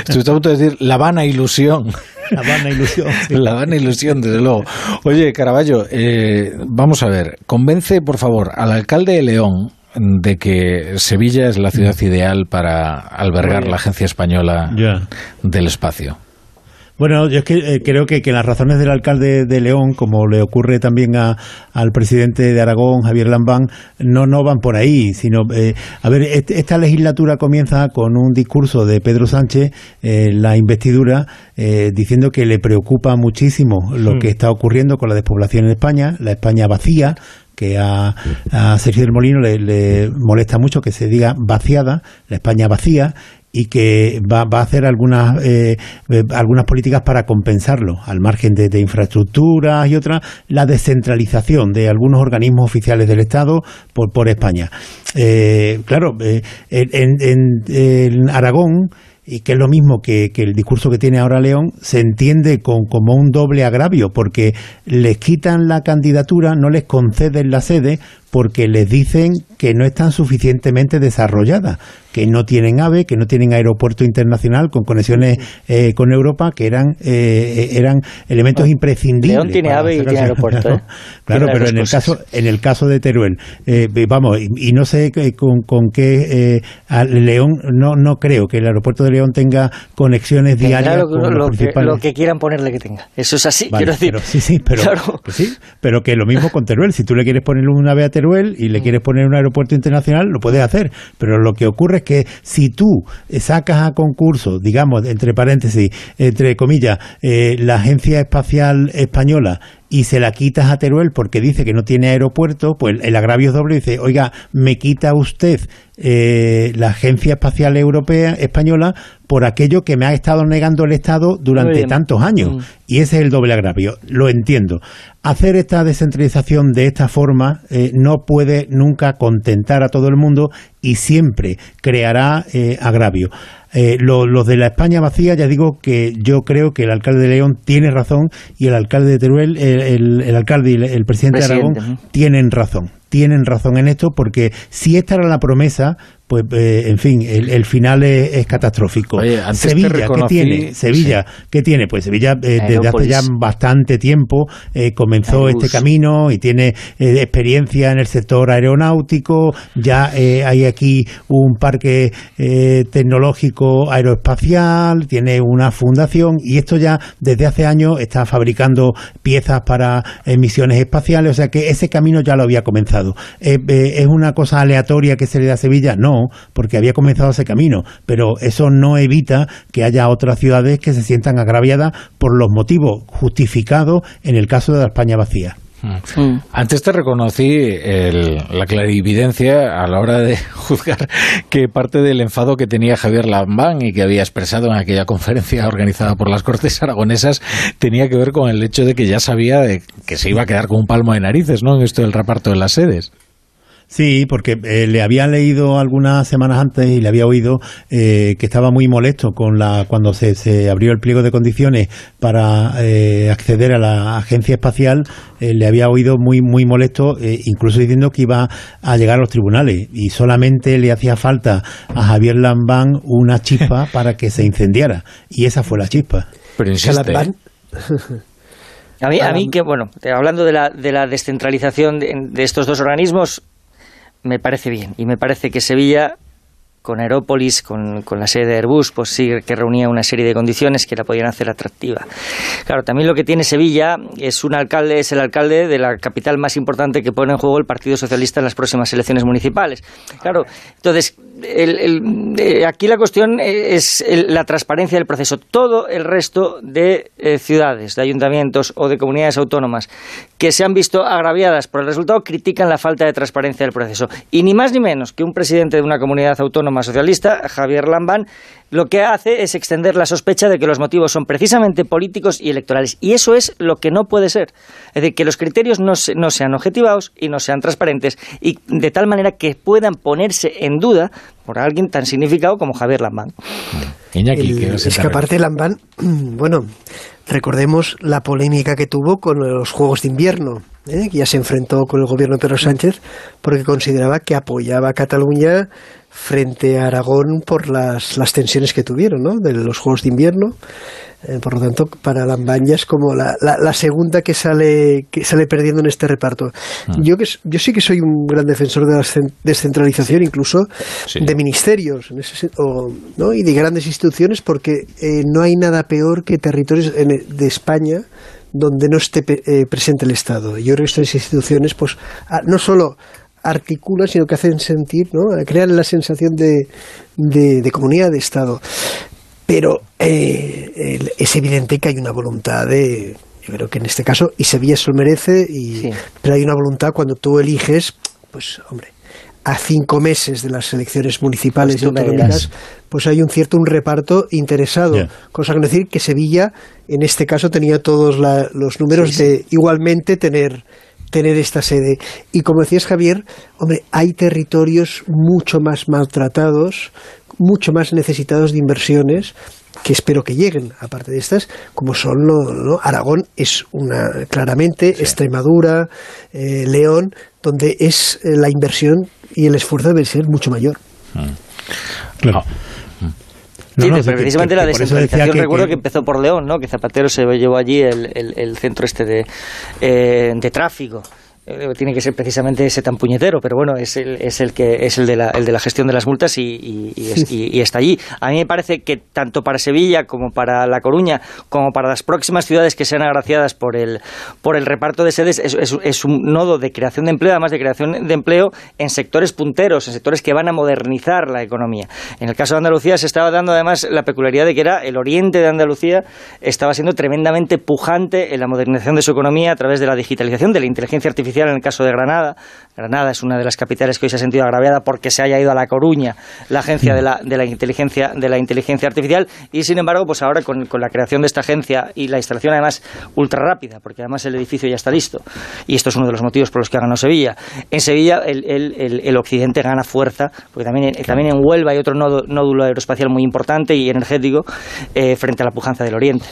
Estoy a punto de decir la vana ilusión. La vana ilusión. La vana ilusión, desde luego. Oye, Caraballo, eh, vamos a ver. Convence, por favor, al alcalde de León de que Sevilla es la ciudad ideal para albergar la Agencia Española del Espacio. Bueno, yo es que eh, creo que, las razones del alcalde de León, como le ocurre también a, al presidente de Aragón, Javier Lambán, no, no van por ahí, sino, eh, a ver, esta legislatura comienza con un discurso de Pedro Sánchez, eh, la investidura, diciendo que le preocupa muchísimo lo hmm. que está ocurriendo con la despoblación en España, la España vacía, que a, a Sergio del Molino le, le, molesta mucho que se diga vaciada, la España vacía, y que va, va a hacer algunas, eh, eh, algunas políticas para compensarlo, al margen de, infraestructuras y otras, la descentralización de algunos organismos oficiales del Estado por, por España. Eh, claro, en, en, Aragón y que es lo mismo que, que, el discurso que tiene ahora León, se entiende con, como un doble agravio, porque les quitan la candidatura, no les conceden la sede, porque les dicen que no están suficientemente desarrolladas que no tienen AVE, que no tienen aeropuerto internacional con conexiones eh, con Europa, que eran eh, eran elementos imprescindibles. León tiene AVE y tiene aeropuerto. ¿eh? claro, pero en el caso en el caso de Teruel, vamos, y, no sé con, con qué León no no creo que el aeropuerto de León tenga conexiones diarias con lo, que, lo que quieran ponerle que tenga. Eso es así, quiero decir. Pero, sí, sí, pero, sí, pero que lo mismo con Teruel. Si tú le quieres poner un AVE a Teruel y le mm. quieres poner un aeropuerto internacional, lo puedes hacer. Pero lo que ocurre que si tú sacas a concurso, digamos, entre paréntesis, entre comillas, eh, la Agencia Espacial Española y se la quitas a Teruel porque dice que no tiene aeropuerto, pues el agravio es doble. Dice, oiga, me quita usted eh, la Agencia Espacial Europea Española por aquello que me ha estado negando el Estado durante tantos años. Mm. Y ese es el doble agravio. Lo entiendo. Hacer esta descentralización de esta forma eh, no puede nunca contentar a todo el mundo y siempre creará eh, agravio. Eh, los de la España vacía, ya digo que yo creo que el alcalde de León tiene razón y el alcalde de Teruel, el, alcalde y el, presidente, de Aragón tienen razón. Tienen razón en esto porque si esta era la promesa, pues eh, en fin, el, final es, catastrófico. Sevilla, ¿qué tiene? Sevilla, ¿qué tiene? Pues Sevilla desde hace ya bastante tiempo comenzó este camino y tiene experiencia en el sector aeronáutico, ya hay aquí un parque tecnológico aeroespacial, tiene una fundación y esto ya desde hace años está fabricando piezas para misiones espaciales, o sea que ese camino ya lo había comenzado. Eh, eh, ¿Es una cosa aleatoria que se le da a Sevilla? No, porque había comenzado ese camino, pero eso no evita que haya otras ciudades que se sientan agraviadas por los motivos justificados en el caso de la España vacía. Mm. Antes te reconocí la clarividencia a la hora de juzgar que parte del enfado que tenía Javier Lambán y que había expresado en aquella conferencia organizada por las Cortes Aragonesas tenía que ver con el hecho de que ya sabía que se iba a quedar con un palmo de narices, ¿no? En esto del reparto de las sedes. Sí, porque eh, le había leído algunas semanas antes y le había oído eh, que estaba muy molesto con la cuando se, se abrió el pliego de condiciones para eh, acceder a la agencia espacial. le había oído muy muy molesto, incluso diciendo que iba a llegar a los tribunales y solamente le hacía falta a Javier Lambán una chispa para que se incendiara y esa fue la chispa. Pero insiste. A mí, a mí que, bueno, hablando de la, de la descentralización de estos dos organismos, me parece bien. Y me parece que Sevilla con Aerópolis, con, con, la sede de Airbus, pues sí que reunía una serie de condiciones que la podían hacer atractiva. Claro, también lo que tiene Sevilla es un alcalde, es el alcalde de la capital más importante que pone en juego el Partido Socialista en las próximas elecciones municipales. Claro, entonces eh, aquí la cuestión es la transparencia del proceso. Todo el resto de eh, ciudades, de ayuntamientos o de comunidades autónomas que se han visto agraviadas por el resultado critican la falta de transparencia del proceso. Y ni más ni menos que un presidente de una comunidad autónoma socialista, Javier Lambán, lo que hace es extender la sospecha de que los motivos son precisamente políticos y electorales. Y eso es lo que no puede ser. Es decir, que los criterios no, no sean objetivados y no sean transparentes y de tal manera que puedan ponerse en duda por alguien tan significado como Javier Lambán. es que aparte Lambán, bueno, recordemos la polémica que tuvo con los Juegos de Invierno, ¿eh? que ya se enfrentó con el gobierno de Pedro Sánchez porque consideraba que apoyaba a Cataluña frente a Aragón por las, las tensiones que tuvieron ¿no? de los Juegos de Invierno. Eh, por lo tanto, para Lambaña es como la, la, segunda que sale, que sale perdiendo en este reparto. Mm. Yo, que, yo sí que soy un gran defensor de la descentralización, incluso de ministerios ¿no? y de grandes instituciones, porque eh, no hay nada peor que territorios de España donde no esté eh, presente el Estado. Yo creo que estas instituciones, pues, no solo articulan, sino que hacen sentir, ¿no? crean la sensación de, de, comunidad de Estado. Pero eh, es evidente que hay una voluntad de, yo creo que en este caso, y Sevilla se lo merece, y, pero hay una voluntad cuando tú eliges, pues hombre, a cinco meses de las elecciones municipales pues y autonómicas, pues hay un cierto un reparto interesado. Cosa que decir que Sevilla, en este caso, tenía todos los números de igualmente tener tener esta sede. Y como decías Javier, hombre, hay territorios mucho más maltratados, mucho más necesitados de inversiones que espero que lleguen, aparte de estas, como son Aragón es una claramente Extremadura, eh, León, donde es eh, la inversión y el esfuerzo debe ser mucho mayor. Mm. Sí, precisamente la descentralización, recuerdo que, empezó por León, ¿no? que Zapatero se llevó allí el, el, centro este de, eh, de tráfico. Eh, tiene que ser precisamente ese tan puñetero, pero bueno, es el, es el que es el de la, el de la gestión de las multas y, y, está allí. A mí me parece que tanto para Sevilla como para La Coruña, como para las próximas ciudades que sean agraciadas por el, por el reparto de sedes, es, es, un nodo de creación de empleo, además de creación de empleo en sectores punteros, en sectores que van a modernizar la economía. En el caso de Andalucía se estaba dando además la peculiaridad de que era el oriente de Andalucía estaba siendo tremendamente pujante en la modernización de su economía a través de la digitalización, de la inteligencia artificial en el caso de Granada. Granada es una de las capitales que hoy se ha sentido agraviada porque se haya ido a La Coruña la agencia de la, de la, inteligencia, de la inteligencia artificial y, sin embargo, pues ahora con, la creación de esta agencia y la instalación además ultra rápida, porque además el edificio ya está listo y esto es uno de los motivos por los que ha ganado Sevilla. En Sevilla el, el, el, occidente gana fuerza, porque también, también en Huelva hay otro nódulo aeroespacial muy importante y energético eh, frente a la pujanza del oriente.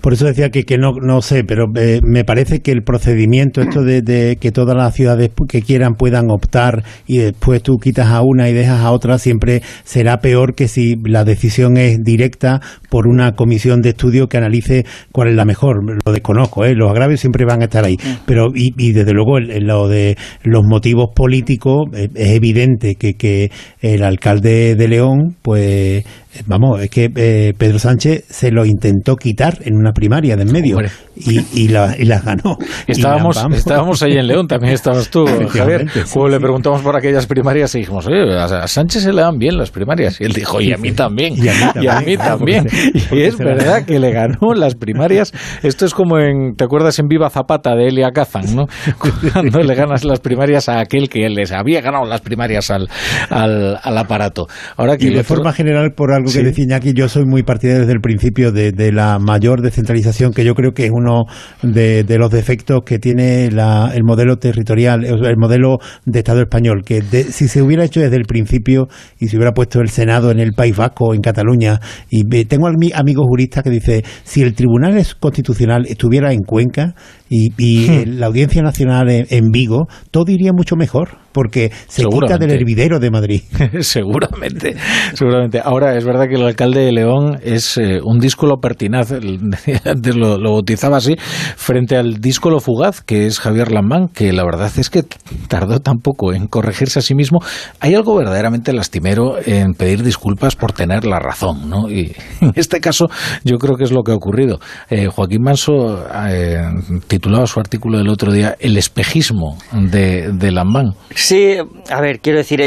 Por eso decía que, que no, no sé, pero eh, me parece que el procedimiento esto de que, que todas las ciudades que quieran puedan optar y después tú quitas a una y dejas a otra, siempre será peor que si la decisión es directa por una comisión de estudio que analice cuál es la mejor. Lo desconozco, ¿eh? los agravios siempre van a estar ahí. Mm. Pero, y, y desde luego, en lo de los motivos políticos, eh, es evidente que, que el alcalde de León, pues Vamos, es que eh, Pedro Sánchez se lo intentó quitar en una primaria de en medio y, y, la, y las ganó. Estábamos, estábamos ahí en León, también estabas tú, Javier. Cuando le preguntamos por aquellas primarias y dijimos, oye, a Sánchez se le dan bien las primarias. Y él dijo, y a mí también. Y a mí también. Y, es verdad que le ganó las primarias. Esto es como en, ¿te acuerdas en Viva Zapata de Elia Kazan, no? Cuando le ganas las primarias a aquel que les había ganado las primarias al, al, al aparato. Ahora que y de forma general, por algo que decía Iñaki, yo soy muy partidario desde el principio de, de, la mayor descentralización, que yo creo que es uno de, de los defectos que tiene la, el modelo territorial, el modelo de Estado español, que si se hubiera hecho desde el principio y se hubiera puesto el Senado en el País Vasco, en Cataluña, y tengo amigos juristas que dice si el Tribunal Constitucional estuviera en Cuenca y, y hmm. la Audiencia Nacional en Vigo, todo iría mucho mejor porque se quita del hervidero de Madrid. seguramente, seguramente. Ahora, es verdad que el alcalde de León es eh, un díscolo pertinaz, antes lo, lo, bautizaba así, frente al díscolo fugaz, que es Javier Lambán, que la verdad es que tardó tan poco en corregirse a sí mismo. Hay algo verdaderamente lastimero en pedir disculpas por tener la razón, ¿no? Y en este caso yo creo que es lo que ha ocurrido. Eh, Joaquín Manso eh, titulaba su artículo del otro día El espejismo de, de Lambán. Sí, a ver, quiero decir,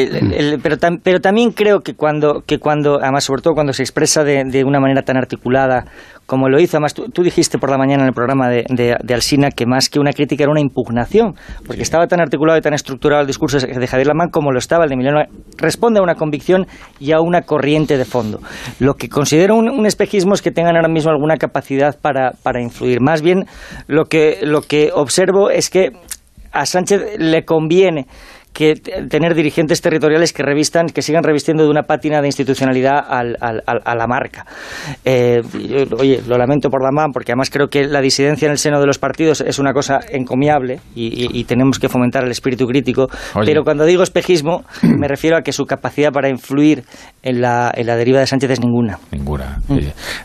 pero, pero también creo que cuando, que cuando, además sobre todo cuando se expresa de, de una manera tan articulada como lo hizo, además tú, dijiste por la mañana en el programa de, de, Alsina que más que una crítica era una impugnación, porque estaba tan articulado y tan estructurado el discurso de Javier Lamán como lo estaba el de Emiliano. Responde a una convicción y a una corriente de fondo. Lo que considero un, un espejismo es que tengan ahora mismo alguna capacidad para, para influir. Más bien, lo que, lo que observo es que a Sánchez le conviene que tener dirigentes territoriales que revistan, que sigan revistiendo de una pátina de institucionalidad al, al, a la marca. Eh, oye, lo lamento por la MAN, porque además creo que la disidencia en el seno de los partidos es una cosa encomiable y, tenemos que fomentar el espíritu crítico. Pero cuando digo espejismo, me refiero a que su capacidad para influir en la, en la deriva de Sánchez es ninguna. Ninguna. Mm.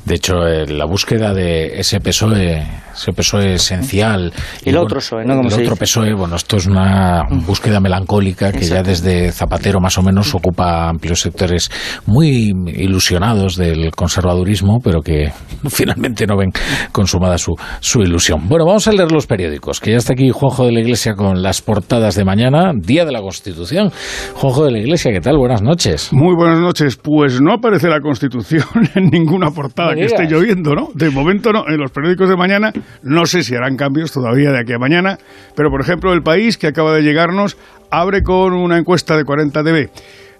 De hecho, eh, la búsqueda de ese PSOE, ese PSOE esencial. Y el otro PSOE, ¿no? el otro PSOE, bueno, esto es una mm. búsqueda melancólica que ya desde Zapatero más o menos ocupa amplios sectores muy ilusionados del conservadurismo, pero que finalmente no ven consumada su, su ilusión. Bueno, vamos a leer los periódicos, que ya está aquí Juanjo de la Iglesia con las portadas de mañana, Día de la Constitución. Juanjo de la Iglesia, ¿qué tal? Buenas noches. Muy buenas noches. Pues no aparece la Constitución en ninguna portada que esté lloviendo, ¿no? De momento no. En los periódicos de mañana no sé si harán cambios todavía de aquí a mañana, pero por ejemplo El País, que acaba de llegarnos, abre con una encuesta de 40 dB.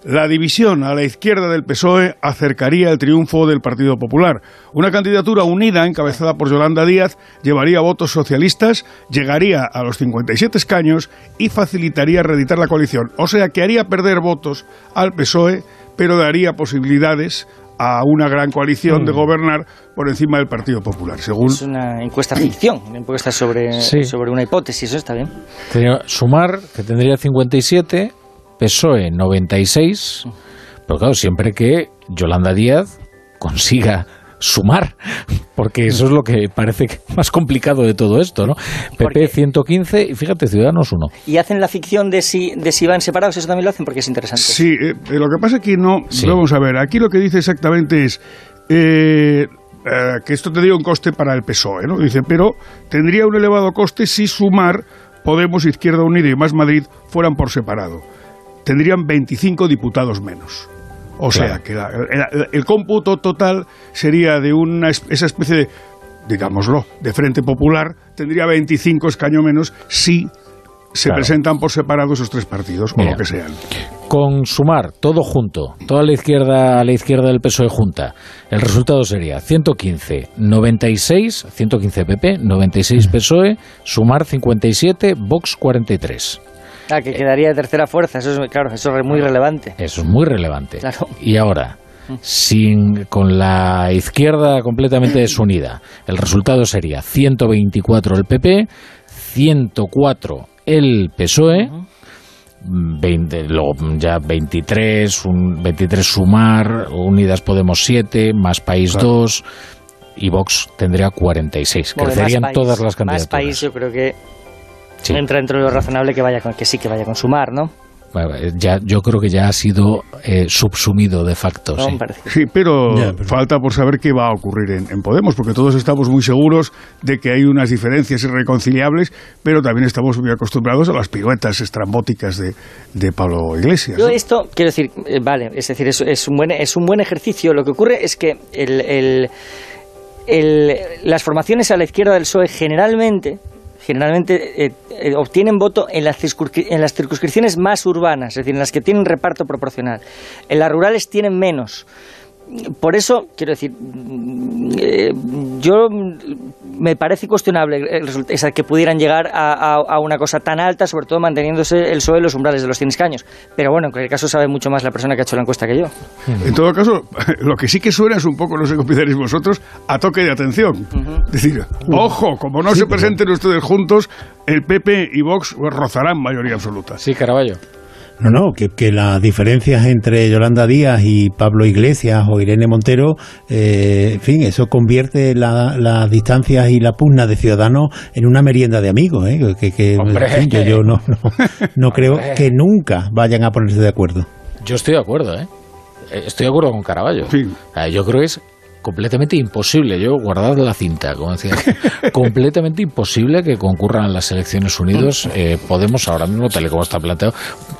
La división a la izquierda del PSOE acercaría el triunfo del Partido Popular. Una candidatura unida, encabezada por Yolanda Díaz, llevaría votos socialistas, llegaría a los 57 escaños y facilitaría reeditar la coalición. O sea, que haría perder votos al PSOE, pero daría posibilidades a una gran coalición de mm. gobernar por encima del Partido Popular. Según es una encuesta ficción, una encuesta sobre, sobre una hipótesis, eso está bien. sumar, que tendría 57, PSOE 96, pero claro, siempre que Yolanda Díaz consiga sumar, porque eso es lo que parece más complicado de todo esto, ¿no? PP 115 y fíjate, Ciudadanos 1. ¿Y hacen la ficción de si, de si van separados? Eso también lo hacen porque es interesante. Sí, eh, lo que pasa es que no, vamos a ver, aquí lo que dice exactamente es... Eh, eh, que esto tendría un coste para el PSOE, ¿no? Dice, pero tendría un elevado coste si sumar Podemos, Izquierda Unida y Más Madrid fueran por separado. Tendrían 25 diputados menos. O sea, que el, cómputo total sería de una esa especie de, digámoslo, de Frente Popular, tendría 25 escaños menos si se presentan por separado esos tres partidos, o lo que sean. Con sumar todo junto, toda la izquierda a la izquierda del PSOE junta, el resultado sería 115, 96, 115 PP, 96 PSOE, sumar 57, Vox 43. Ah, que quedaría de tercera fuerza, eso es, claro, eso es muy relevante. Eso es muy relevante. Y ahora, sin, con la izquierda completamente desunida, el resultado sería 124 el PP, 104 el PSOE. 20, luego ya 23, un 23 sumar, Unidas Podemos 7, Más País 2 y Vox tendría 46. Crecerían todas las candidaturas. Más País yo creo que entra dentro de lo razonable que vaya con, que sí que vaya con sumar, ¿no? ya, yo creo que ya ha sido eh, subsumido de facto. sí. pero, falta por saber qué va a ocurrir en, Podemos, porque todos estamos muy seguros de que hay unas diferencias irreconciliables, pero también estamos muy acostumbrados a las piruetas estrambóticas de, Pablo Iglesias. Yo esto, quiero decir, eh, vale, es decir, es, es, un buen, es un buen ejercicio. Lo que ocurre es que el, el, las formaciones a la izquierda del PSOE generalmente generalmente eh, eh, obtienen voto en las, en las circunscripciones más urbanas, es decir, en las que tienen reparto proporcional. En las rurales tienen menos por eso, quiero decir, eh, yo me parece cuestionable el que pudieran llegar a, una cosa tan alta, sobre todo manteniéndose el suelo los umbrales de los 100 escaños. Pero bueno, en cualquier caso sabe mucho más la persona que ha hecho la encuesta que yo. En todo caso, lo que sí que suena es un poco, no sé qué opináis vosotros, a toque de atención. Es decir, ojo, como no se presenten ustedes juntos, el PP y Vox rozarán mayoría absoluta. Sí, Caraballo. No, no, que, las diferencias entre Yolanda Díaz y Pablo Iglesias o Irene Montero, eh, en fin, eso convierte las distancias y la pugna de ciudadanos en una merienda de amigos. ¿eh? Que, yo, no, no, creo que nunca vayan a ponerse de acuerdo. Yo estoy de acuerdo, ¿eh? Estoy de acuerdo con Caraballo. Sí. Yo creo que es completamente imposible, yo guardad la cinta, como decía, completamente imposible que concurran las elecciones unidos eh, Podemos ahora mismo, tal y como está planteado.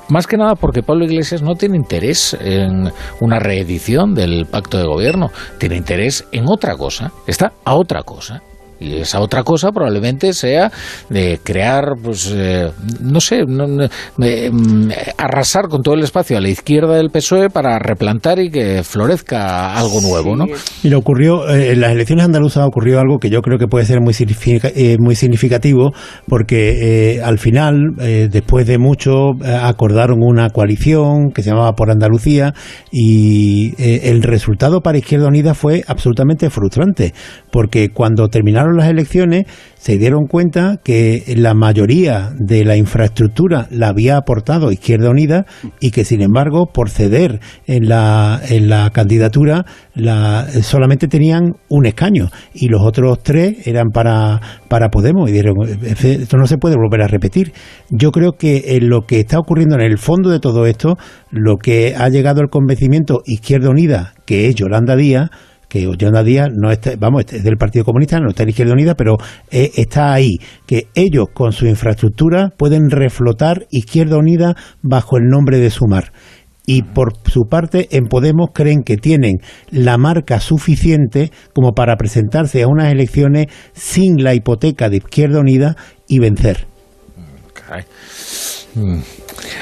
Más que nada porque Pablo Iglesias no tiene interés en una reedición del pacto de gobierno, tiene interés en otra cosa, está a otra cosa. Y esa otra cosa probablemente sea de crear, pues, eh, no sé, mm, arrasar con todo el espacio a la izquierda del PSOE para replantar y que florezca algo nuevo, ¿no? Y le ocurrió, eh, en las elecciones andaluzas ocurrió algo que yo creo que puede ser muy, eh, muy significativo, porque al final, después de mucho, acordaron una coalición que se llamaba Por Andalucía y el resultado para Izquierda Unida fue absolutamente frustrante, porque cuando terminaron las elecciones se dieron cuenta que la mayoría de la infraestructura la había aportado Izquierda Unida y que sin embargo por ceder en la, en la candidatura la, solamente tenían un escaño y los otros tres eran para, para Podemos y dijeron esto no se puede volver a repetir. Yo creo que en lo que está ocurriendo en el fondo de todo esto, lo que ha llegado al convencimiento Izquierda Unida, que es Yolanda Díaz, que Yolanda Díaz no está, vamos, es del Partido Comunista, no está en Izquierda Unida, pero eh, está ahí, que ellos con su infraestructura pueden reflotar Izquierda Unida bajo el nombre de Sumar. Y por su parte, en Podemos creen que tienen la marca suficiente como para presentarse a unas elecciones sin la hipoteca de Izquierda Unida y vencer. Mm.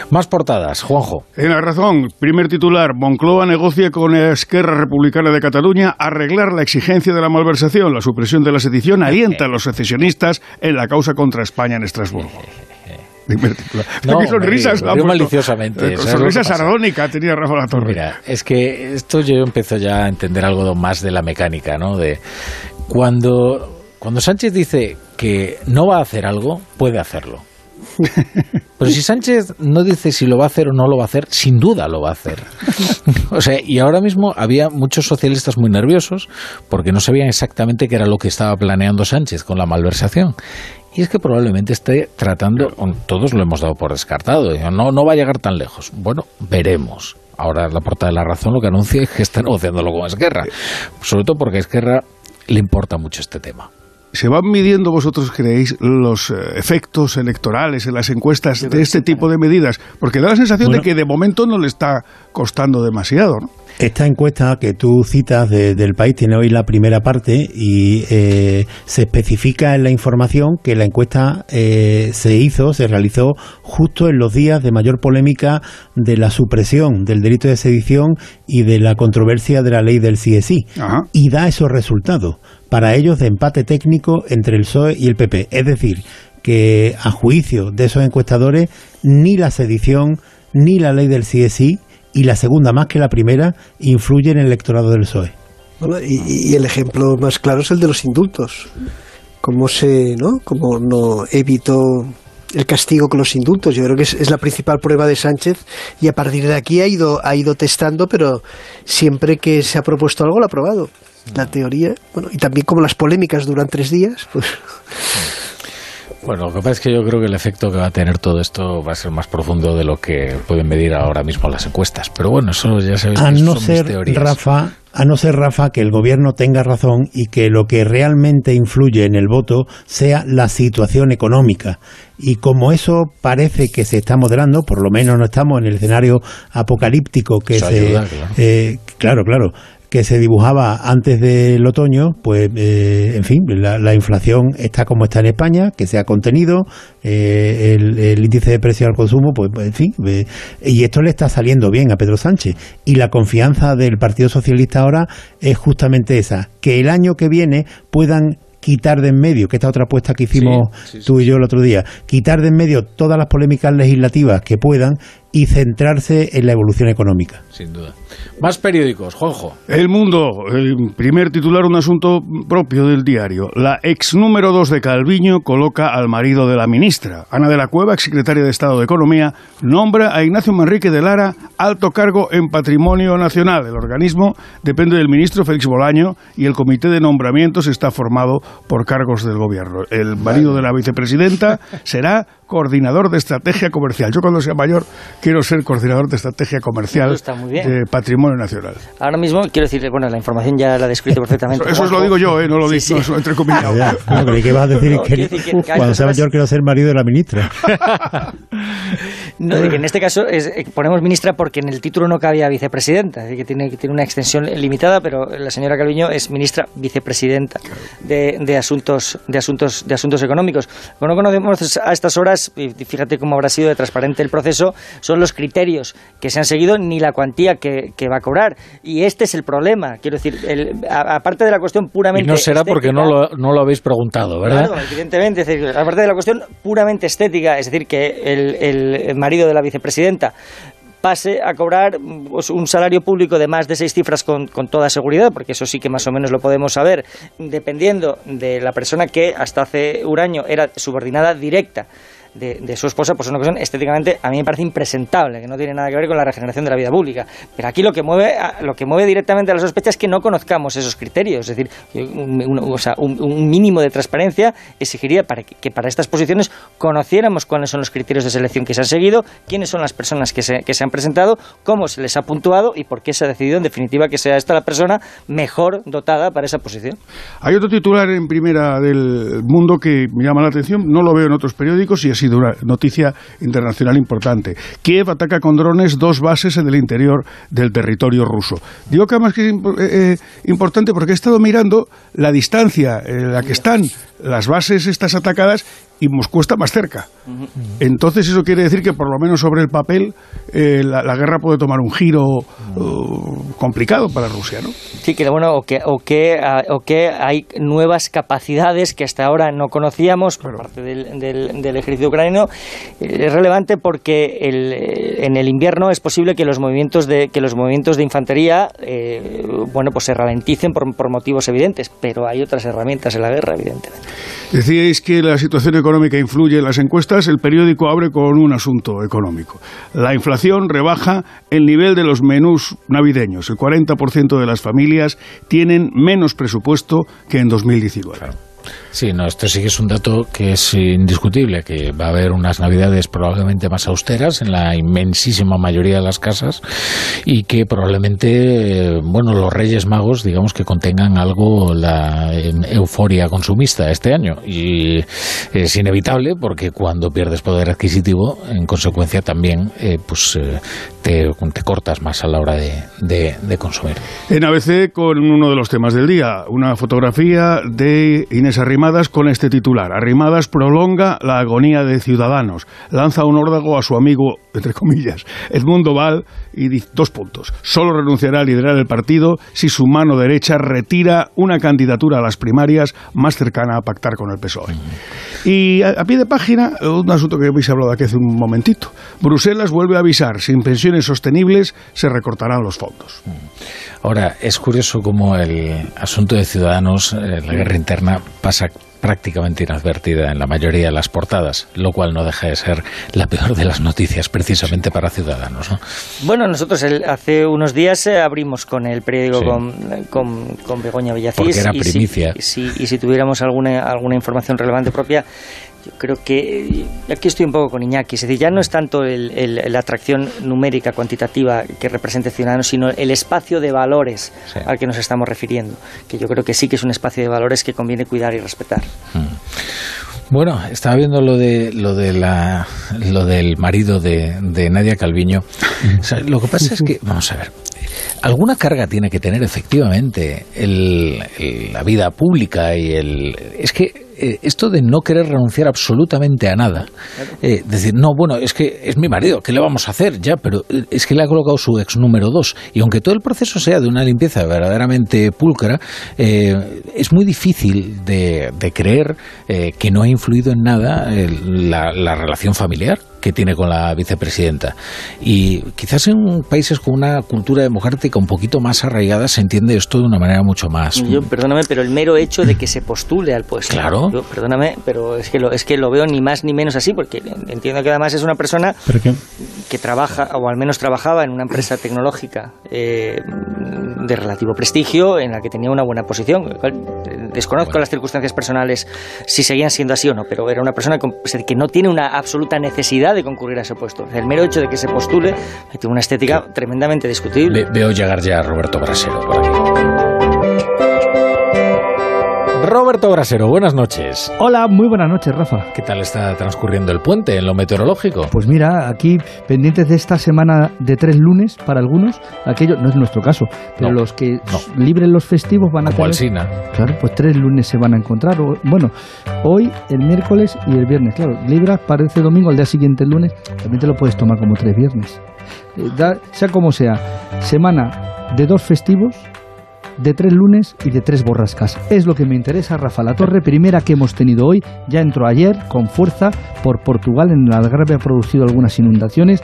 Más portadas, Juanjo. En la razón, primer titular, Moncloa negocia con Esquerra Republicana de Cataluña arreglar la exigencia de la malversación. La supresión de la sedición alienta a los secesionistas en la causa contra España en Estrasburgo. Primer titular. No, Qué sonrisas. maliciosamente. Eh, sonrisa sardónica tenía Rafa La Torre. Mira, es que esto yo empiezo ya a entender algo más de la mecánica, ¿no? De cuando, cuando Sánchez dice que no va a hacer algo, puede hacerlo pero si Sánchez no dice si lo va a hacer o no lo va a hacer, sin duda lo va a hacer. o sea, y ahora mismo había muchos socialistas muy nerviosos porque no sabían exactamente qué era lo que estaba planeando Sánchez con la malversación. Y es que probablemente esté tratando, todos lo hemos dado por descartado, no, no va a llegar tan lejos. Bueno, veremos. Ahora la portada de la razón lo que anuncia es que está negociándolo con Esquerra. Sobre todo porque a Esquerra le importa mucho este tema. ¿Se van midiendo vosotros, creéis, los eh, efectos electorales en las encuestas de este tipo de medidas? Porque da la sensación de que de momento no le está costando demasiado. ¿no? Esta encuesta que tú citas del país tiene hoy la primera parte y eh, se especifica en la información que la encuesta eh, se hizo, se realizó justo en los días de mayor polémica de la supresión del delito de sedición y de la controversia de la ley del CSI. Y da esos resultados para ellos de empate técnico entre el PSOE y el PP. Es decir, que a juicio de esos encuestadores, ni la sedición ni la ley del CSI, y la segunda más que la primera, influyen en el electorado del PSOE. y, el ejemplo más claro es el de los indultos. Cómo se, ¿no? Cómo no evitó el castigo con los indultos. Yo creo que es, la principal prueba de Sánchez y a partir de aquí ha ido, ha ido testando, pero siempre que se ha propuesto algo lo ha aprobado. La teoría, bueno, y también como las polémicas duran tres días, pues... Bueno, lo que pasa es que yo creo que el efecto que va a tener todo esto va a ser más profundo de lo que pueden medir ahora mismo las encuestas. Pero bueno, eso ya sabéis a no ser, Rafa, a no ser, Rafa, que el gobierno tenga razón y que lo que realmente influye en el voto sea la situación económica. Y como eso parece que se está moderando, por lo menos no estamos en el escenario apocalíptico que se... Eh, claro, claro que se dibujaba antes del otoño, pues, eh, en fin, la, inflación está como está en España, que se ha contenido, eh, el, índice de precio al consumo, pues, en fin, eh, y esto le está saliendo bien a Pedro Sánchez. Y la confianza del Partido Socialista ahora es justamente esa, que el año que viene puedan quitar de en medio, que esta otra apuesta que hicimos tú y yo el otro día, quitar de en medio todas las polémicas legislativas que puedan y centrarse en la evolución económica. Sin duda. Más periódicos, Juanjo. El Mundo, el primer titular, un asunto propio del diario. La ex número dos de Calviño coloca al marido de la ministra. Ana de la Cueva, exsecretaria de Estado de Economía, nombra a Ignacio Manrique de Lara alto cargo en Patrimonio Nacional. El organismo depende del ministro Félix Bolaño y el comité de nombramientos está formado por cargos del gobierno. El marido de la vicepresidenta será coordinador de estrategia comercial. Yo cuando sea mayor quiero ser coordinador de estrategia comercial de patrimonio nacional. Ahora mismo quiero decir, bueno, la información ya la he descrito perfectamente. Eso, lo digo yo, ¿eh? no lo digo sí, entre comillas. No, creí que vas a decir que, cuando sea mayor quiero ser marido de la ministra. no, que en este caso es, eh, ponemos ministra porque en el título no cabía vicepresidenta, que tiene, que tiene una extensión limitada, pero la señora Calviño es ministra vicepresidenta de, de, asuntos, de, asuntos, de asuntos económicos. Bueno, conocemos a estas horas y fíjate cómo habrá sido de transparente el proceso, son los criterios que se han seguido ni la cuantía que, va a cobrar. Y este es el problema. Quiero decir, aparte de la cuestión puramente. Y no será porque no lo, no lo habéis preguntado, ¿verdad? Claro, evidentemente. aparte de la cuestión puramente estética, es decir, que el, marido de la vicepresidenta pase a cobrar pues, un salario público de más de seis cifras con, con, toda seguridad, porque eso sí que más o menos lo podemos saber, dependiendo de la persona que hasta hace un año era subordinada directa de, su esposa, pues es una cuestión estéticamente a mí me parece impresentable, que no tiene nada que ver con la regeneración de la vida pública. Pero aquí lo que mueve, lo que mueve directamente a la sospecha es que no conozcamos esos criterios. Es decir, un, mínimo de transparencia exigiría para que, para estas posiciones conociéramos cuáles son los criterios de selección que se han seguido, quiénes son las personas que se, que se han presentado, cómo se les ha puntuado y por qué se ha decidido en definitiva que sea esta la persona mejor dotada para esa posición. Hay otro titular en primera del mundo que me llama la atención, no lo veo en otros periódicos y es sido una noticia internacional importante. Kiev ataca con drones dos bases en el interior del territorio ruso. Digo que además que es eh, eh, importante porque he estado mirando la distancia en la que están las bases estas atacadas y Moscú está más cerca. Entonces eso quiere decir que por lo menos sobre el papel eh, la, guerra puede tomar un giro uh, complicado para Rusia, ¿no? Sí, que bueno, o que, o que, ah, o que hay nuevas capacidades que hasta ahora no conocíamos por parte del, del, ejército ucraniano. Eh, es relevante porque el, eh, en el invierno es posible que los movimientos de, que los movimientos de infantería bueno, pues se ralenticen por, por motivos evidentes, pero hay otras herramientas en la guerra, evidentemente. Decíais que la situación económica influye en las encuestas, el periódico abre con un asunto económico. La inflación rebaja el nivel de los menús navideños. El 40% de las familias tienen menos presupuesto que en 2019. Sí, no, esto sí que es un dato que es indiscutible, que va a haber unas navidades probablemente más austeras en la inmensísima mayoría de las casas y que probablemente, bueno, los Reyes Magos, digamos que contengan algo la euforia consumista este año. Y es inevitable porque cuando pierdes poder adquisitivo, en consecuencia también, eh, pues eh, te, cortas más a la hora de, de consumir. En ABC, con uno de los temas del día, una fotografía de Inés Arrimadas con este titular. Arrimadas prolonga la agonía de Ciudadanos. Lanza un órdago a su amigo, entre comillas, Edmundo Val, y dos puntos. Solo renunciará a liderar el partido si su mano derecha retira una candidatura a las primarias más cercana a pactar con el PSOE. Y a, pie de página, un asunto que habéis hablado aquí hace un momentito. Bruselas vuelve a avisar, sin pensiones sostenibles se recortarán los fondos. Ahora, es curioso cómo el asunto de Ciudadanos, eh, la guerra interna, pasa prácticamente inadvertida en la mayoría de las portadas, lo cual no deja de ser la peor de las noticias precisamente para ciudadanos. Bueno, nosotros hace unos días eh, abrimos con el periódico con, con, Begoña Villacís. Porque era primicia. Y si, y si tuviéramos alguna, alguna información relevante propia, yo creo que aquí estoy un poco con Iñaki, es decir, ya no es tanto la atracción numérica, cuantitativa que represente Ciudadanos, sino el espacio de valores al que nos estamos refiriendo, que yo creo que sí que es un espacio de valores que conviene cuidar y respetar. Hmm. Bueno, estaba viendo lo de lo de la lo del marido de, Nadia Calviño. lo que pasa es que vamos a ver, alguna carga tiene que tener efectivamente la vida pública y el es que eh, esto de no querer renunciar absolutamente a nada, eh, decir, no, bueno, es que es mi marido, ¿qué le vamos a hacer? Ya, pero eh, es que le ha colocado su ex número dos. Y aunque todo el proceso sea de una limpieza verdaderamente pulcra, es muy difícil de, creer que no ha influido en nada la relación familiar que tiene con la vicepresidenta. Y quizás en países con una cultura democrática un poquito más arraigada se entiende esto de una manera mucho más. Yo, perdóname, pero el mero hecho de que se postule al puesto. Claro. perdóname, pero es que, lo, es que lo veo ni más ni menos así, porque entiendo que además es una persona que trabaja, o al menos trabajaba en una empresa tecnológica eh, de relativo prestigio, en la que tenía una buena posición. Desconozco las circunstancias personales si seguían siendo así o no, pero era una persona que no tiene una absoluta necesidad de concurrir a ese puesto. El mero hecho de que se postule tiene una estética tremendamente discutible. veo llegar ya a Roberto Brasero Roberto Brasero, buenas noches. Hola, muy buenas noches, Rafa. ¿Qué tal está transcurriendo el puente en lo meteorológico? Pues mira, aquí pendientes de esta semana de tres lunes para algunos, aquello no es nuestro caso, pero los que libren los festivos van a Como tener... Claro, pues tres lunes se van a encontrar. Bueno, hoy, el miércoles y el viernes. Claro, libras parece domingo, al día siguiente el lunes, también te lo puedes tomar como tres viernes. Eh, sea como sea, semana de dos festivos de tres lunes y de tres borrascas. Es lo que me interesa, Rafa La Torre, primera que hemos tenido hoy, ya entró ayer con fuerza por Portugal, en el Algarve ha producido algunas inundaciones.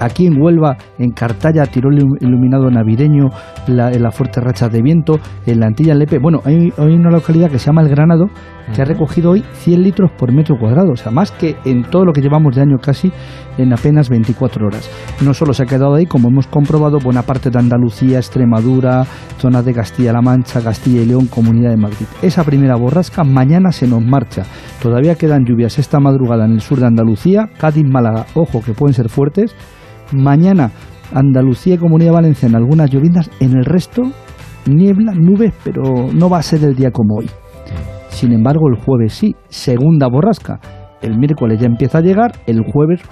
Aquí en Huelva, en Cartaya, tiró el iluminado navideño, la, la fuerte racha de viento, en la Antilla Lepe. Bueno, hay, hay una localidad que se llama El Granado, que ha recogido hoy 100 litros por metro cuadrado, o sea, más que en todo lo que llevamos de año casi en apenas 24 horas. No solo se ha quedado ahí, como hemos comprobado, buena parte de Andalucía, Extremadura, zonas de Castilla-La Mancha, Castilla y León, Comunidad de Madrid. Esa primera borrasca mañana se nos marcha. Todavía quedan lluvias esta madrugada en el sur de Andalucía, Cádiz, Málaga, ojo que pueden ser fuertes. Mañana Andalucía y Comunidad Valenciana algunas llovinas, en el resto niebla, nubes, pero no va a ser el día como hoy. Sin embargo, el jueves sí, segunda borrasca. El miércoles ya empieza a llegar, el jueves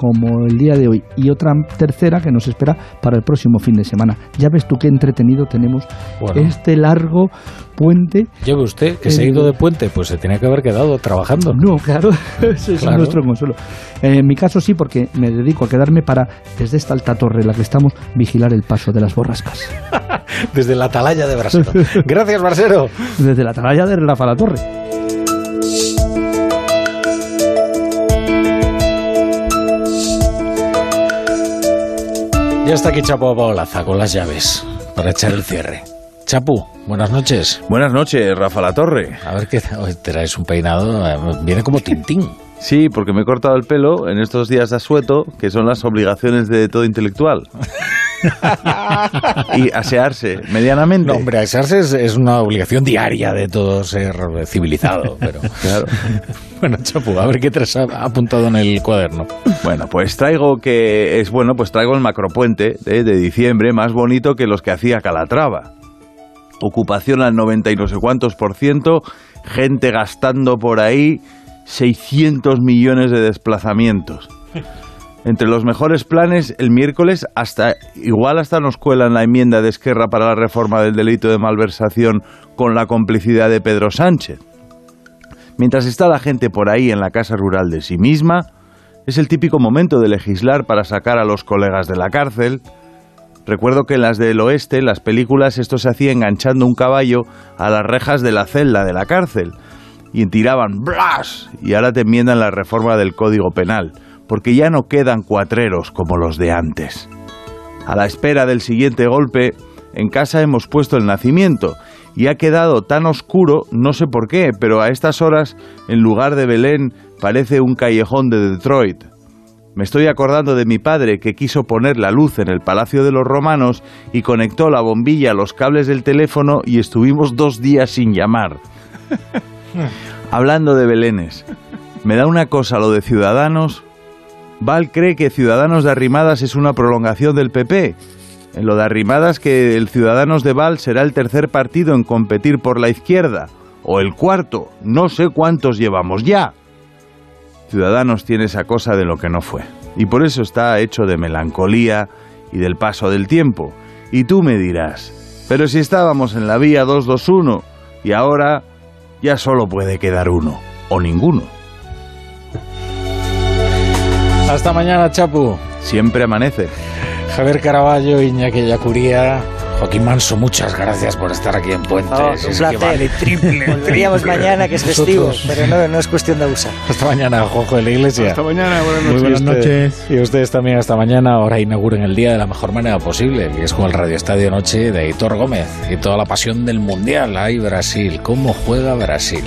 como el día de hoy y otra tercera que nos espera para el próximo fin de semana. Ya ves tú qué entretenido tenemos este largo puente. Lleve usted que se ha ido de puente, pues se tenía que haber quedado trabajando. No, claro, ese es nuestro consuelo. En mi caso sí, porque me dedico a quedarme para, desde esta alta torre en la que estamos, vigilar el paso de las borrascas. desde la atalaya de Brasero. Gracias, Brasero. Desde la atalaya de Rafa la Torre. Ya está aquí Chapo Paolaza con las llaves para echar el cierre. Chapu, buenas noches. Buenas noches, Rafa La Torre. A ver qué traes un peinado, eh, viene como Tintín. Sí, porque me he cortado el pelo en estos días de asueto, que son las obligaciones de todo intelectual. y asearse medianamente. No, hombre, asearse es, una obligación diaria de todo ser civilizado. Pero... claro. bueno, Chapu, a ver qué te has apuntado en el cuaderno. Bueno, pues traigo que es bueno, pues traigo el macropuente de, de diciembre, más bonito que los que hacía Calatrava. Ocupación al 90 y no sé cuántos por ciento, gente gastando por ahí 600 millones de desplazamientos. Entre los mejores planes, el miércoles, hasta igual hasta nos cuelan la enmienda de Esquerra para la reforma del delito de malversación con la complicidad de Pedro Sánchez. Mientras está la gente por ahí en la casa rural de sí misma, es el típico momento de legislar para sacar a los colegas de la cárcel. Recuerdo que en las del oeste, las películas, esto se hacía enganchando un caballo a las rejas de la celda de la cárcel y tiraban ¡blas! y ahora te enmiendan la reforma del Código Penal porque ya no quedan cuatreros como los de antes. A la espera del siguiente golpe, en casa hemos puesto el nacimiento y ha quedado tan oscuro, no sé por qué, pero a estas horas, en lugar de Belén, parece un callejón de Detroit. Me estoy acordando de mi padre que quiso poner la luz en el Palacio de los Romanos y conectó la bombilla a los cables del teléfono y estuvimos dos días sin llamar. Hablando de Belénes, me da una cosa lo de Ciudadanos. Val cree que Ciudadanos de Arrimadas es una prolongación del PP. En lo de Arrimadas que el Ciudadanos de Val será el tercer partido en competir por la izquierda. O el cuarto. No sé cuántos llevamos ya. Ciudadanos tiene esa cosa de lo que no fue. Y por eso está hecho de melancolía y del paso del tiempo. Y tú me dirás, pero si estábamos en la vía 221 y ahora ya solo puede quedar uno o ninguno. Hasta mañana, Chapu. Siempre amanece. Javier Caraballo, Iñaki Yacuría, Joaquín Manso, muchas gracias por estar aquí en Puente. Oh, un placer. triple. Volveríamos mañana, que es festivo, pero no, no, es cuestión de abusar. Hasta mañana, Jojo de la Iglesia. Hasta mañana, buenas noches. Muy buenas noches. Y ustedes también hasta mañana. Ahora inauguren el día de la mejor manera posible, que es con el Radio Estadio Noche de Hitor Gómez y toda la pasión del Mundial. Ay, Brasil, ¿cómo juega Brasil?